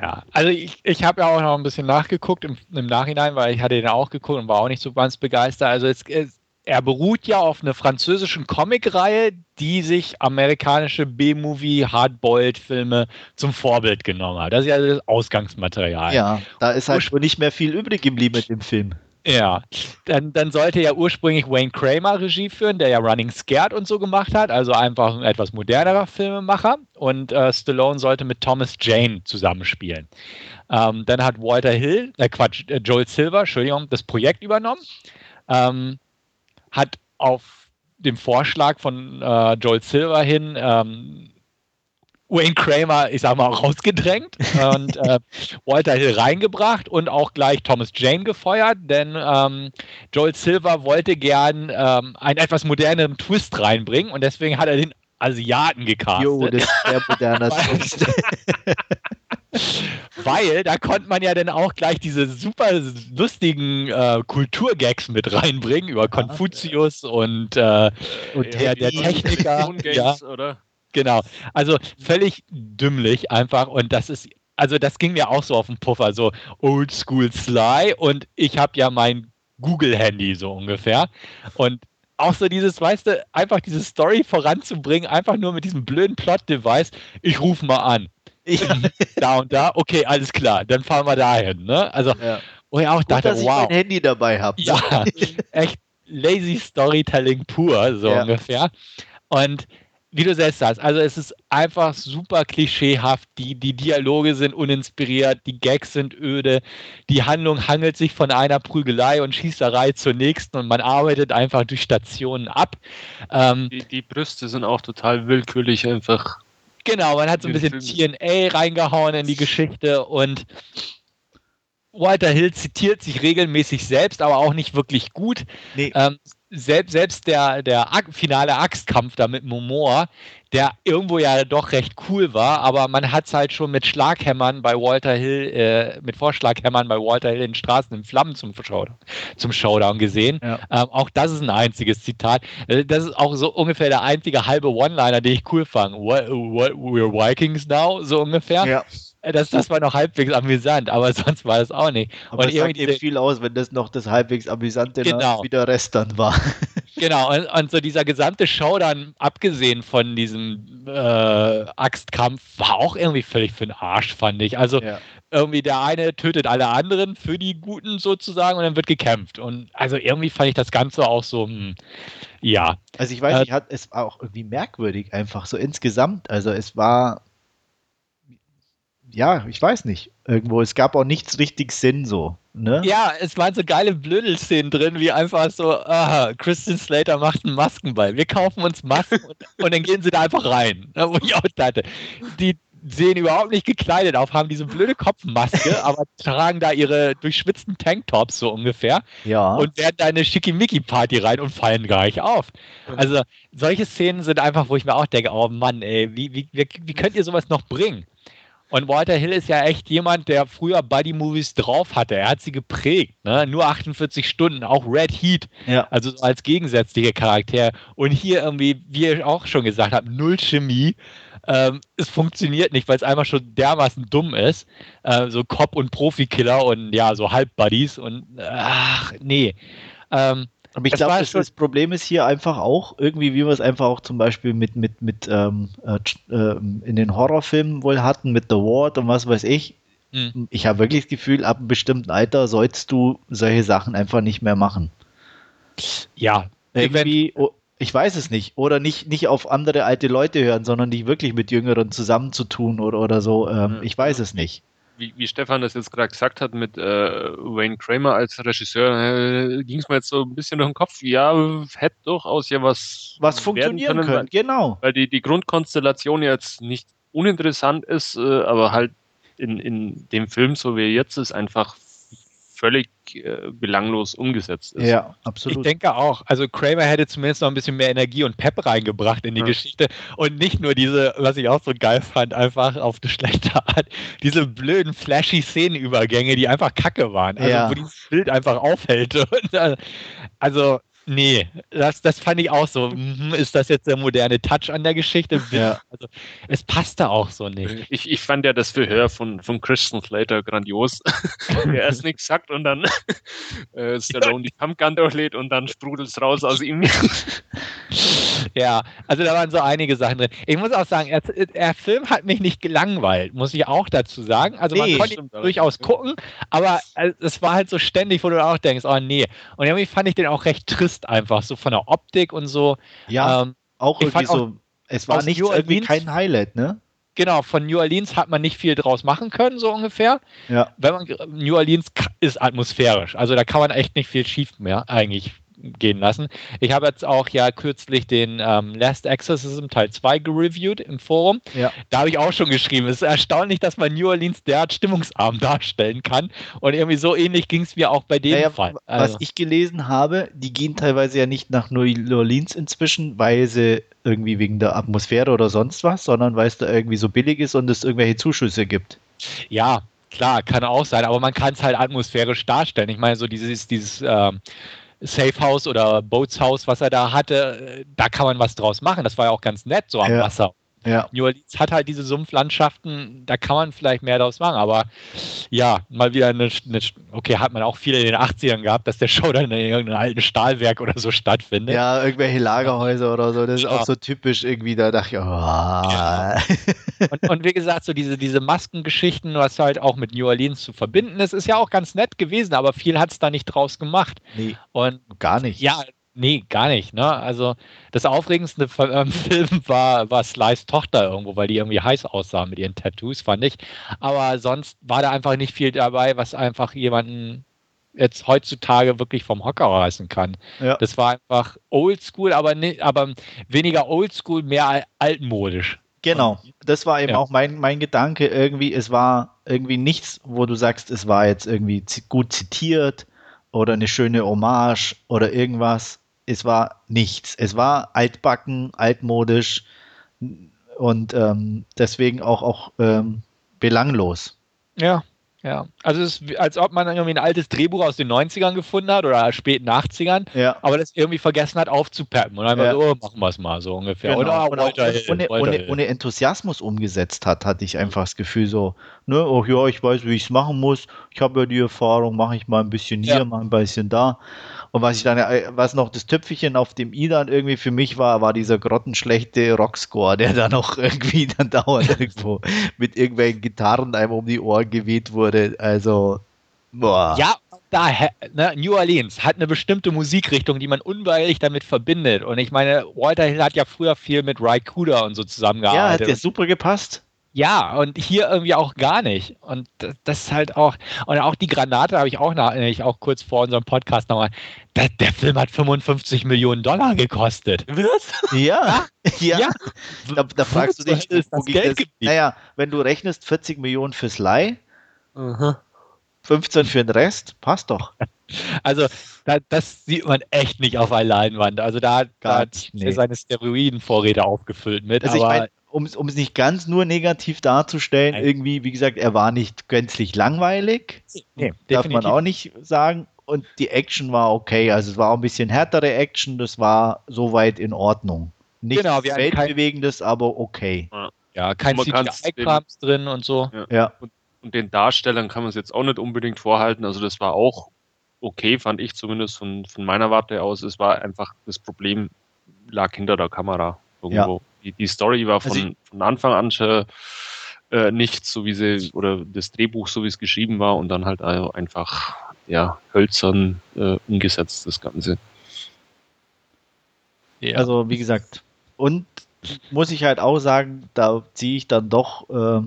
Ja, also ich, ich habe ja auch noch ein bisschen nachgeguckt im, im, Nachhinein, weil ich hatte ihn auch geguckt und war auch nicht so ganz begeistert. Also es, es, er beruht ja auf einer französischen Comicreihe, die sich amerikanische B-Movie Hardboiled-Filme zum Vorbild genommen hat. Das ist ja das Ausgangsmaterial.
Ja, da ist halt schon nicht mehr viel übrig geblieben mit dem Film.
Ja, dann, dann sollte ja ursprünglich Wayne Kramer Regie führen, der ja Running Scared und so gemacht hat, also einfach ein etwas modernerer Filmemacher. Und äh, Stallone sollte mit Thomas Jane zusammenspielen. Ähm, dann hat Walter Hill, äh Quatsch, äh, Joel Silver, Entschuldigung, das Projekt übernommen. Ähm, hat auf dem Vorschlag von äh, Joel Silver hin ähm, Wayne Kramer, ich sag mal, rausgedrängt und äh, Walter Hill reingebracht und auch gleich Thomas Jane gefeuert, denn ähm, Joel Silver wollte gern ähm, einen etwas moderneren Twist reinbringen und deswegen hat er den Asiaten gecastet. Jo, das ist sehr moderner Twist. Weil da konnte man ja dann auch gleich diese super lustigen äh, Kulturgags mit reinbringen über Konfuzius und, äh, und der, der Techniker. ja. oder? Genau. Also völlig dümmlich einfach und das ist also das ging mir auch so auf den Puffer, so Oldschool Sly und ich habe ja mein Google-Handy so ungefähr und auch so dieses, weißt du, einfach diese Story voranzubringen, einfach nur mit diesem blöden Plot-Device, ich rufe mal an. Ich, da und da, okay, alles klar, dann fahren wir dahin, ne? Also, ja. wo ich auch Gut, dachte,
dass wow. ich mein Handy dabei habe.
Ja, echt lazy Storytelling pur, so ja. ungefähr. Und wie du selbst sagst, also es ist einfach super klischeehaft. Die, die Dialoge sind uninspiriert, die Gags sind öde, die Handlung hangelt sich von einer Prügelei und Schießerei zur nächsten und man arbeitet einfach durch Stationen ab.
Ähm, die, die Brüste sind auch total willkürlich einfach.
Genau, man hat so ein bisschen TNA reingehauen in die Geschichte und Walter Hill zitiert sich regelmäßig selbst, aber auch nicht wirklich gut. Nee. Ähm, selbst, selbst der, der finale Axtkampf da mit Momoa, der irgendwo ja doch recht cool war, aber man hat es halt schon mit Schlaghämmern bei Walter Hill, äh, mit Vorschlaghämmern bei Walter Hill in Straßen in Flammen zum Showdown, zum Showdown gesehen. Ja. Ähm, auch das ist ein einziges Zitat. Äh, das ist auch so ungefähr der einzige halbe One-Liner, den ich cool fand. What, what, we're Vikings now, so ungefähr. Ja. Äh, das, das war noch halbwegs amüsant, aber sonst war es auch nicht.
Aber und es sagt eben viel aus, wenn das noch das halbwegs amüsante
genau.
wieder Rest dann war.
Genau, und, und, so dieser gesamte Show dann, abgesehen von diesem äh, Axtkampf, war auch irgendwie völlig für den Arsch, fand ich. Also ja. irgendwie der eine tötet alle anderen für die Guten sozusagen und dann wird gekämpft. Und also irgendwie fand ich das Ganze auch so, hm, ja.
Also ich weiß äh, nicht, hat, es war auch irgendwie merkwürdig einfach so insgesamt. Also es war ja, ich weiß nicht. Irgendwo, es gab auch nichts richtig Sinn so. Ne?
Ja, es waren so geile Blödelszenen drin, wie einfach so, aha, Christian Slater macht einen Maskenball. Wir kaufen uns Masken und, und, dann gehen sie da einfach rein. Ne, wo ich auch dachte, die sehen überhaupt nicht gekleidet auf, haben diese blöde Kopfmaske, aber tragen da ihre durchschwitzten Tanktops so ungefähr
ja.
und werden da eine Schickimicki-Party rein und fallen gar nicht auf. Also solche Szenen sind einfach, wo ich mir auch denke, oh Mann, ey, wie, wie, wie, wie könnt ihr sowas noch bringen? Und Walter Hill ist ja echt jemand, der früher Buddy-Movies drauf hatte. Er hat sie geprägt. Ne? Nur 48 Stunden, auch Red Heat. Ja. Also so als gegensätzlicher Charakter. Und hier irgendwie, wie ihr auch schon gesagt habt, null Chemie. Ähm, es funktioniert nicht, weil es einfach schon dermaßen dumm ist. Äh, so Cop- und Profikiller und ja, so Halb-Buddies. Und ach, nee. Ähm,
aber ich glaube, das, das, Problem ist hier einfach auch, irgendwie, wie wir es einfach auch zum Beispiel mit, mit, mit ähm, äh, ähm, in den Horrorfilmen wohl hatten, mit The Ward und was weiß ich. Mhm. Ich habe wirklich das Gefühl, ab einem bestimmten Alter sollst du solche Sachen einfach nicht mehr machen.
Ja,
irgendwie, oh, ich weiß es nicht. Oder nicht, nicht auf andere alte Leute hören, sondern die wirklich mit Jüngeren zusammenzutun oder, oder so. Ähm, ich weiß es nicht
wie, wie Stefan das jetzt gerade gesagt hat, mit äh, Wayne Kramer als Regisseur, äh, ging es mir jetzt so ein bisschen durch den Kopf. Ja, hätte durchaus ja was.
Was funktionieren können, können,
genau. Weil die, die Grundkonstellation jetzt nicht uninteressant ist, äh, aber halt in, in dem Film, so wie er jetzt ist, einfach völlig äh, belanglos umgesetzt ist.
Ja, absolut. Ich denke auch. Also Kramer hätte zumindest noch ein bisschen mehr Energie und Pep reingebracht in die ja. Geschichte und nicht nur diese, was ich auch so geil fand, einfach auf eine schlechte Art, diese blöden flashy Szenenübergänge, die einfach kacke waren. Also ja. wo dieses Bild einfach aufhält. Äh, also Nee, das, das fand ich auch so. Mhm, ist das jetzt der moderne Touch an der Geschichte? Ja. Also, es passte auch so nicht.
Ich, ich fand ja das Verhör von, von Christian Slater grandios. er erst nichts sagt und dann äh, Stallone die Pumpgun durchlädt und dann sprudelt es raus aus ihm.
ja, also da waren so einige Sachen drin. Ich muss auch sagen, er, der Film hat mich nicht gelangweilt, muss ich auch dazu sagen. Also man nee, konnte ihn durchaus gucken, aber äh, es war halt so ständig, wo du auch denkst, oh nee. Und irgendwie fand ich den auch recht trist passt einfach so von der Optik und so.
Ja, ähm, auch irgendwie so. Es war nicht irgendwie kein Highlight, ne?
Genau, von New Orleans hat man nicht viel draus machen können, so ungefähr.
Ja.
Wenn man, New Orleans ist atmosphärisch, also da kann man echt nicht viel schief mehr eigentlich gehen lassen. Ich habe jetzt auch ja kürzlich den ähm, Last Exorcism Teil 2 gereviewt im Forum. Ja. Da habe ich auch schon geschrieben. Es ist erstaunlich, dass man New Orleans derart stimmungsarm darstellen kann. Und irgendwie so ähnlich ging es mir auch bei dem naja, Fall.
Also. Was ich gelesen habe, die gehen teilweise ja nicht nach New Orleans inzwischen, weil sie irgendwie wegen der Atmosphäre oder sonst was, sondern weil es da irgendwie so billig ist und es irgendwelche Zuschüsse gibt.
Ja, klar, kann auch sein, aber man kann es halt atmosphärisch darstellen. Ich meine, so dieses, dieses ähm, Safe House oder Boats House, was er da hatte, da kann man was draus machen. Das war ja auch ganz nett, so am ja. Wasser. Ja. New Orleans hat halt diese Sumpflandschaften, da kann man vielleicht mehr daraus machen, aber ja, mal wieder eine, eine, okay, hat man auch viele in den 80ern gehabt, dass der Show dann in irgendeinem alten Stahlwerk oder so stattfindet.
Ja, irgendwelche Lagerhäuser oder so, das ist ja. auch so typisch irgendwie, da dachte ich, oh. Ja.
und, und, wie gesagt, so diese, diese Maskengeschichten, was halt auch mit New Orleans zu verbinden ist, ist ja auch ganz nett gewesen, aber viel hat es da nicht draus gemacht.
Nee,
und
gar nicht.
Ja, Nee, gar nicht. Ne? Also das aufregendste ähm, Film war, war Slice Tochter irgendwo, weil die irgendwie heiß aussah mit ihren Tattoos, fand ich. Aber sonst war da einfach nicht viel dabei, was einfach jemanden jetzt heutzutage wirklich vom Hocker reißen kann. Ja. Das war einfach oldschool, aber, ne, aber weniger oldschool, mehr altmodisch.
Genau, das war eben ja. auch mein, mein Gedanke irgendwie. Es war irgendwie nichts, wo du sagst, es war jetzt irgendwie gut zitiert oder eine schöne Hommage oder irgendwas es war nichts. Es war altbacken, altmodisch und ähm, deswegen auch, auch ähm, belanglos.
Ja, ja. Also es ist, als ob man irgendwie ein altes Drehbuch aus den 90ern gefunden hat oder späten 80ern, ja. aber das irgendwie vergessen hat aufzupeppen und einfach ja. so, oh, machen wir es mal so ungefähr.
Genau. Oder und Walter Hill, ohne, ohne, ohne, Enthusiasmus umgesetzt hat, hatte ich einfach das Gefühl so, ne, oh ja, ich weiß, wie ich es machen muss, ich habe ja die Erfahrung, mache ich mal ein bisschen hier, ja. mal ein bisschen da. Und was ich dann, äh, was noch das Tüpfelchen auf dem i dann irgendwie für mich war, war dieser grottenschlechte Rockscore, der dann noch irgendwie dann dauernd irgendwo mit irgendwelchen Gitarren einem um die Ohren geweht wurde. Also,
boah. Ja, da, ne, New Orleans hat eine bestimmte Musikrichtung, die man unweigerlich damit verbindet. Und ich meine, Walter Hill hat ja früher viel mit Ry Cooder und so zusammengearbeitet.
Ja, hat ja super gepasst.
Ja, und hier irgendwie auch gar nicht. Und das ist halt auch, und auch die Granate habe ich auch nach, ich auch kurz vor unserem Podcast nochmal. Der, der, Film hat 55 Millionen Dollar gekostet.
Was? Ja, ja. ja. Da, da fragst du dich, ist das Geld das, Naja, wenn du rechnest 40 Millionen fürs Leih, -huh. 15 für den Rest, passt doch.
Also, da, das sieht man echt nicht auf einer Leinwand. Also, da, da hat er seine Steroidenvorräte aufgefüllt mit. Also, aber ich mein,
um es nicht ganz nur negativ darzustellen, Nein. irgendwie, wie gesagt, er war nicht gänzlich langweilig. Nee, darf definitiv. man auch nicht sagen. Und die Action war okay. Also es war auch ein bisschen härtere Action, das war soweit in Ordnung. Nicht genau, weltbewegendes, aber okay.
Ja, kein CGI-Krams drin und so.
Ja. ja. Und, und, den Darstellern kann man es jetzt auch nicht unbedingt vorhalten. Also das war auch okay, fand ich zumindest von, von meiner Warte aus. Es war einfach, das Problem lag hinter der Kamera irgendwo. Ja die, die Story war von, also von Anfang an schon, äh, nicht so wie sie, oder das Drehbuch so wie es geschrieben war und dann halt einfach, ja, hölzern äh, umgesetzt, das Ganze.
Ja. Also, wie gesagt, und muss ich halt auch sagen, da ziehe ich dann doch äh,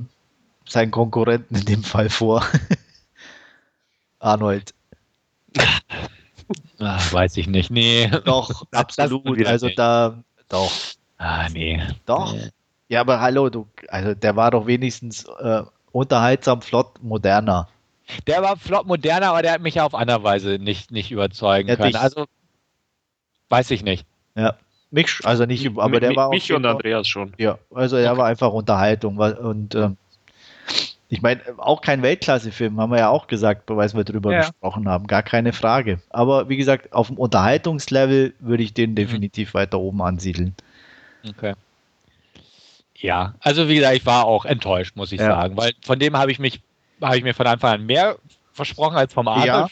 seinen Konkurrenten in dem Fall vor. Arnold.
Ach, weiß ich nicht. Nee.
Doch, absolut. Also da, doch.
Ah, nee.
Doch. Nee. Ja, aber hallo, du, also der war doch wenigstens äh, unterhaltsam, flott, moderner.
Der war flott, moderner, aber der hat mich auf andere Weise nicht, nicht überzeugen ja, können. Dich. Also, weiß ich nicht.
Ja, mich, also nicht, aber der war
Mich und Andreas schon.
Ja, also er okay. war einfach Unterhaltung und ähm, ich meine, auch kein Weltklasse-Film, haben wir ja auch gesagt, weil wir drüber ja. gesprochen haben, gar keine Frage. Aber wie gesagt, auf dem Unterhaltungslevel würde ich den mhm. definitiv mhm. weiter oben ansiedeln.
Okay. Ja, also wie gesagt, ich war auch enttäuscht, muss ich ja. sagen, weil von dem habe ich mich, habe ich mir von Anfang an mehr versprochen als vom Arnold.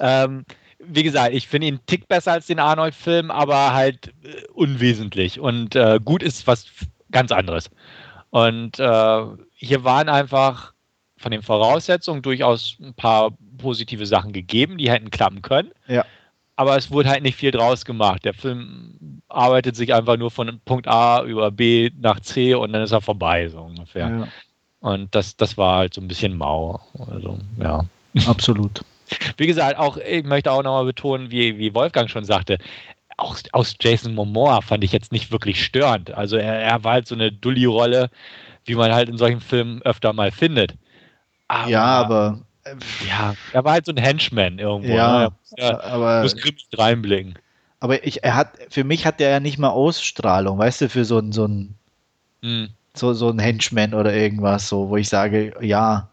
Ja. Ähm, wie gesagt, ich finde ihn einen Tick besser als den Arnold-Film, aber halt äh, unwesentlich. Und äh, gut ist was ganz anderes. Und äh, hier waren einfach von den Voraussetzungen durchaus ein paar positive Sachen gegeben, die hätten klappen können.
Ja
aber es wurde halt nicht viel draus gemacht. Der Film arbeitet sich einfach nur von Punkt A über B nach C und dann ist er vorbei, so ungefähr. Ja. Und das, das war halt so ein bisschen mau. Also, ja.
Absolut.
Wie gesagt, auch, ich möchte auch nochmal betonen, wie, wie Wolfgang schon sagte, auch aus Jason Momoa fand ich jetzt nicht wirklich störend. Also er, er war halt so eine Dulli-Rolle, wie man halt in solchen Filmen öfter mal findet.
Aber, ja, aber
ja, er war halt so ein Henchman irgendwo.
Ja,
ne? ja aber muss grimmig reinblicken.
Aber ich, er hat, für mich hat der ja nicht mal Ausstrahlung, weißt du, für so ein, so ein, hm. so, so ein Henchman oder irgendwas, so, wo ich sage, ja.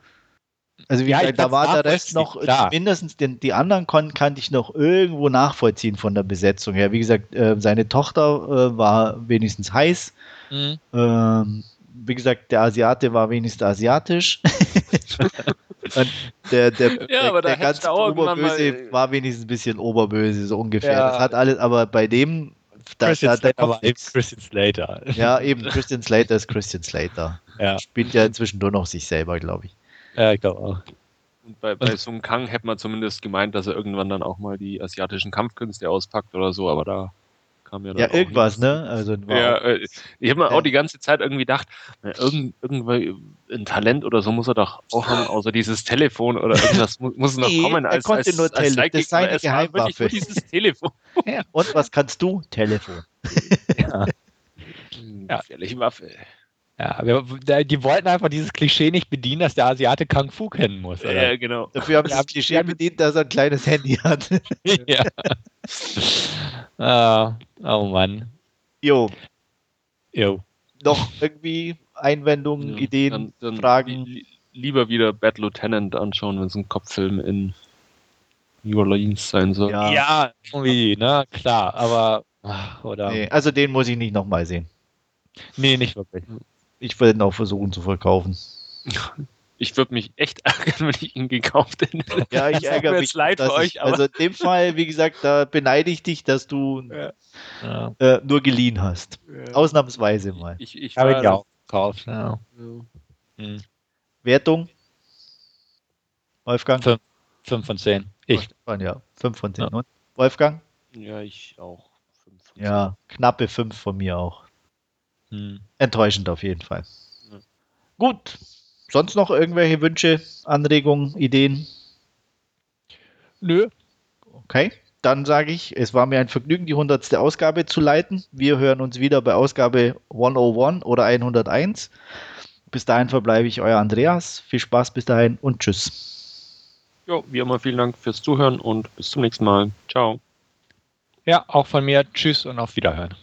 Also wie ja, gesagt, da war der Rest noch, klar. mindestens den, die anderen kon, kannte ich noch irgendwo nachvollziehen von der Besetzung her. Wie gesagt, äh, seine Tochter äh, war wenigstens heiß. Mhm. Ähm, wie gesagt, der Asiate war wenigstens asiatisch. Und der, der, ja, der, der ganz Oberböse war wenigstens ein bisschen oberböse, so ungefähr. Ja. Das hat alles, aber bei dem.
Da, Christian, da, da eben Christian Slater.
Ja, eben Christian Slater ist Christian Slater. Ja. Spielt ja inzwischen nur noch sich selber, glaube ich.
Ja, ich glaube auch.
Und bei, bei Sung Kang hätte man zumindest gemeint, dass er irgendwann dann auch mal die asiatischen Kampfkünste auspackt oder so, aber da
kam ja dann Ja, irgendwas, ne? Also,
ja, äh, ich habe mir auch die ganze Zeit irgendwie gedacht, irgend, irgendwie ein Talent oder so muss er doch auch haben, außer dieses Telefon oder irgendwas muss, muss noch nee, kommen.
Als, er konnte als, nur als das ist seine Geheimwaffe.
dieses Telefon.
Ja. Und was kannst du? Telefon.
ja. ja. Gefährliche Waffe.
Ja, wir, die wollten einfach dieses Klischee nicht bedienen, dass der Asiate Kung Fu kennen muss.
Oder? Ja, genau.
Dafür haben sie das Klischee bedient, dass er ein kleines Handy hat. ja.
ah, oh Mann.
Jo.
Jo.
Noch irgendwie Einwendungen, ja, Ideen, dann, dann Fragen? Li
lieber wieder Bad Lieutenant anschauen, wenn es ein Kopffilm in New Orleans sein soll.
Ja, ja irgendwie, ne, klar, aber. Oder
nee, also den muss ich nicht nochmal sehen.
Nee, nicht wirklich
ich werde ihn auch versuchen zu verkaufen.
Ich, würde mich echt ärgern, wenn ich ihn gekauft hätte.
Ja, ich ärgere mich.
leid für euch.
Ich, also in dem Fall, wie gesagt, da beneide ich dich, dass du ja. äh, nur geliehen hast. Ja. Ausnahmsweise mal.
Ich, ich habe ihn ja auch gekauft. Ja.
Hm. Wertung? Wolfgang?
5 von 10. Ich.
Ja, 5 von 10. Und Wolfgang?
Ja, ich auch.
Ja, knappe 5 von mir auch. Hm. Enttäuschend auf jeden Fall. Ja. Gut. Sonst noch irgendwelche Wünsche, Anregungen, Ideen?
Nö.
Okay. Dann sage ich, es war mir ein Vergnügen, die 100. Ausgabe zu leiten. Wir hören uns wieder bei Ausgabe 101 oder 101. Bis dahin verbleibe ich euer Andreas. Viel Spaß bis dahin und tschüss.
Ja, wie immer vielen Dank fürs Zuhören und bis zum nächsten Mal. Ciao.
Ja, auch von mir. Tschüss und auf Wiederhören.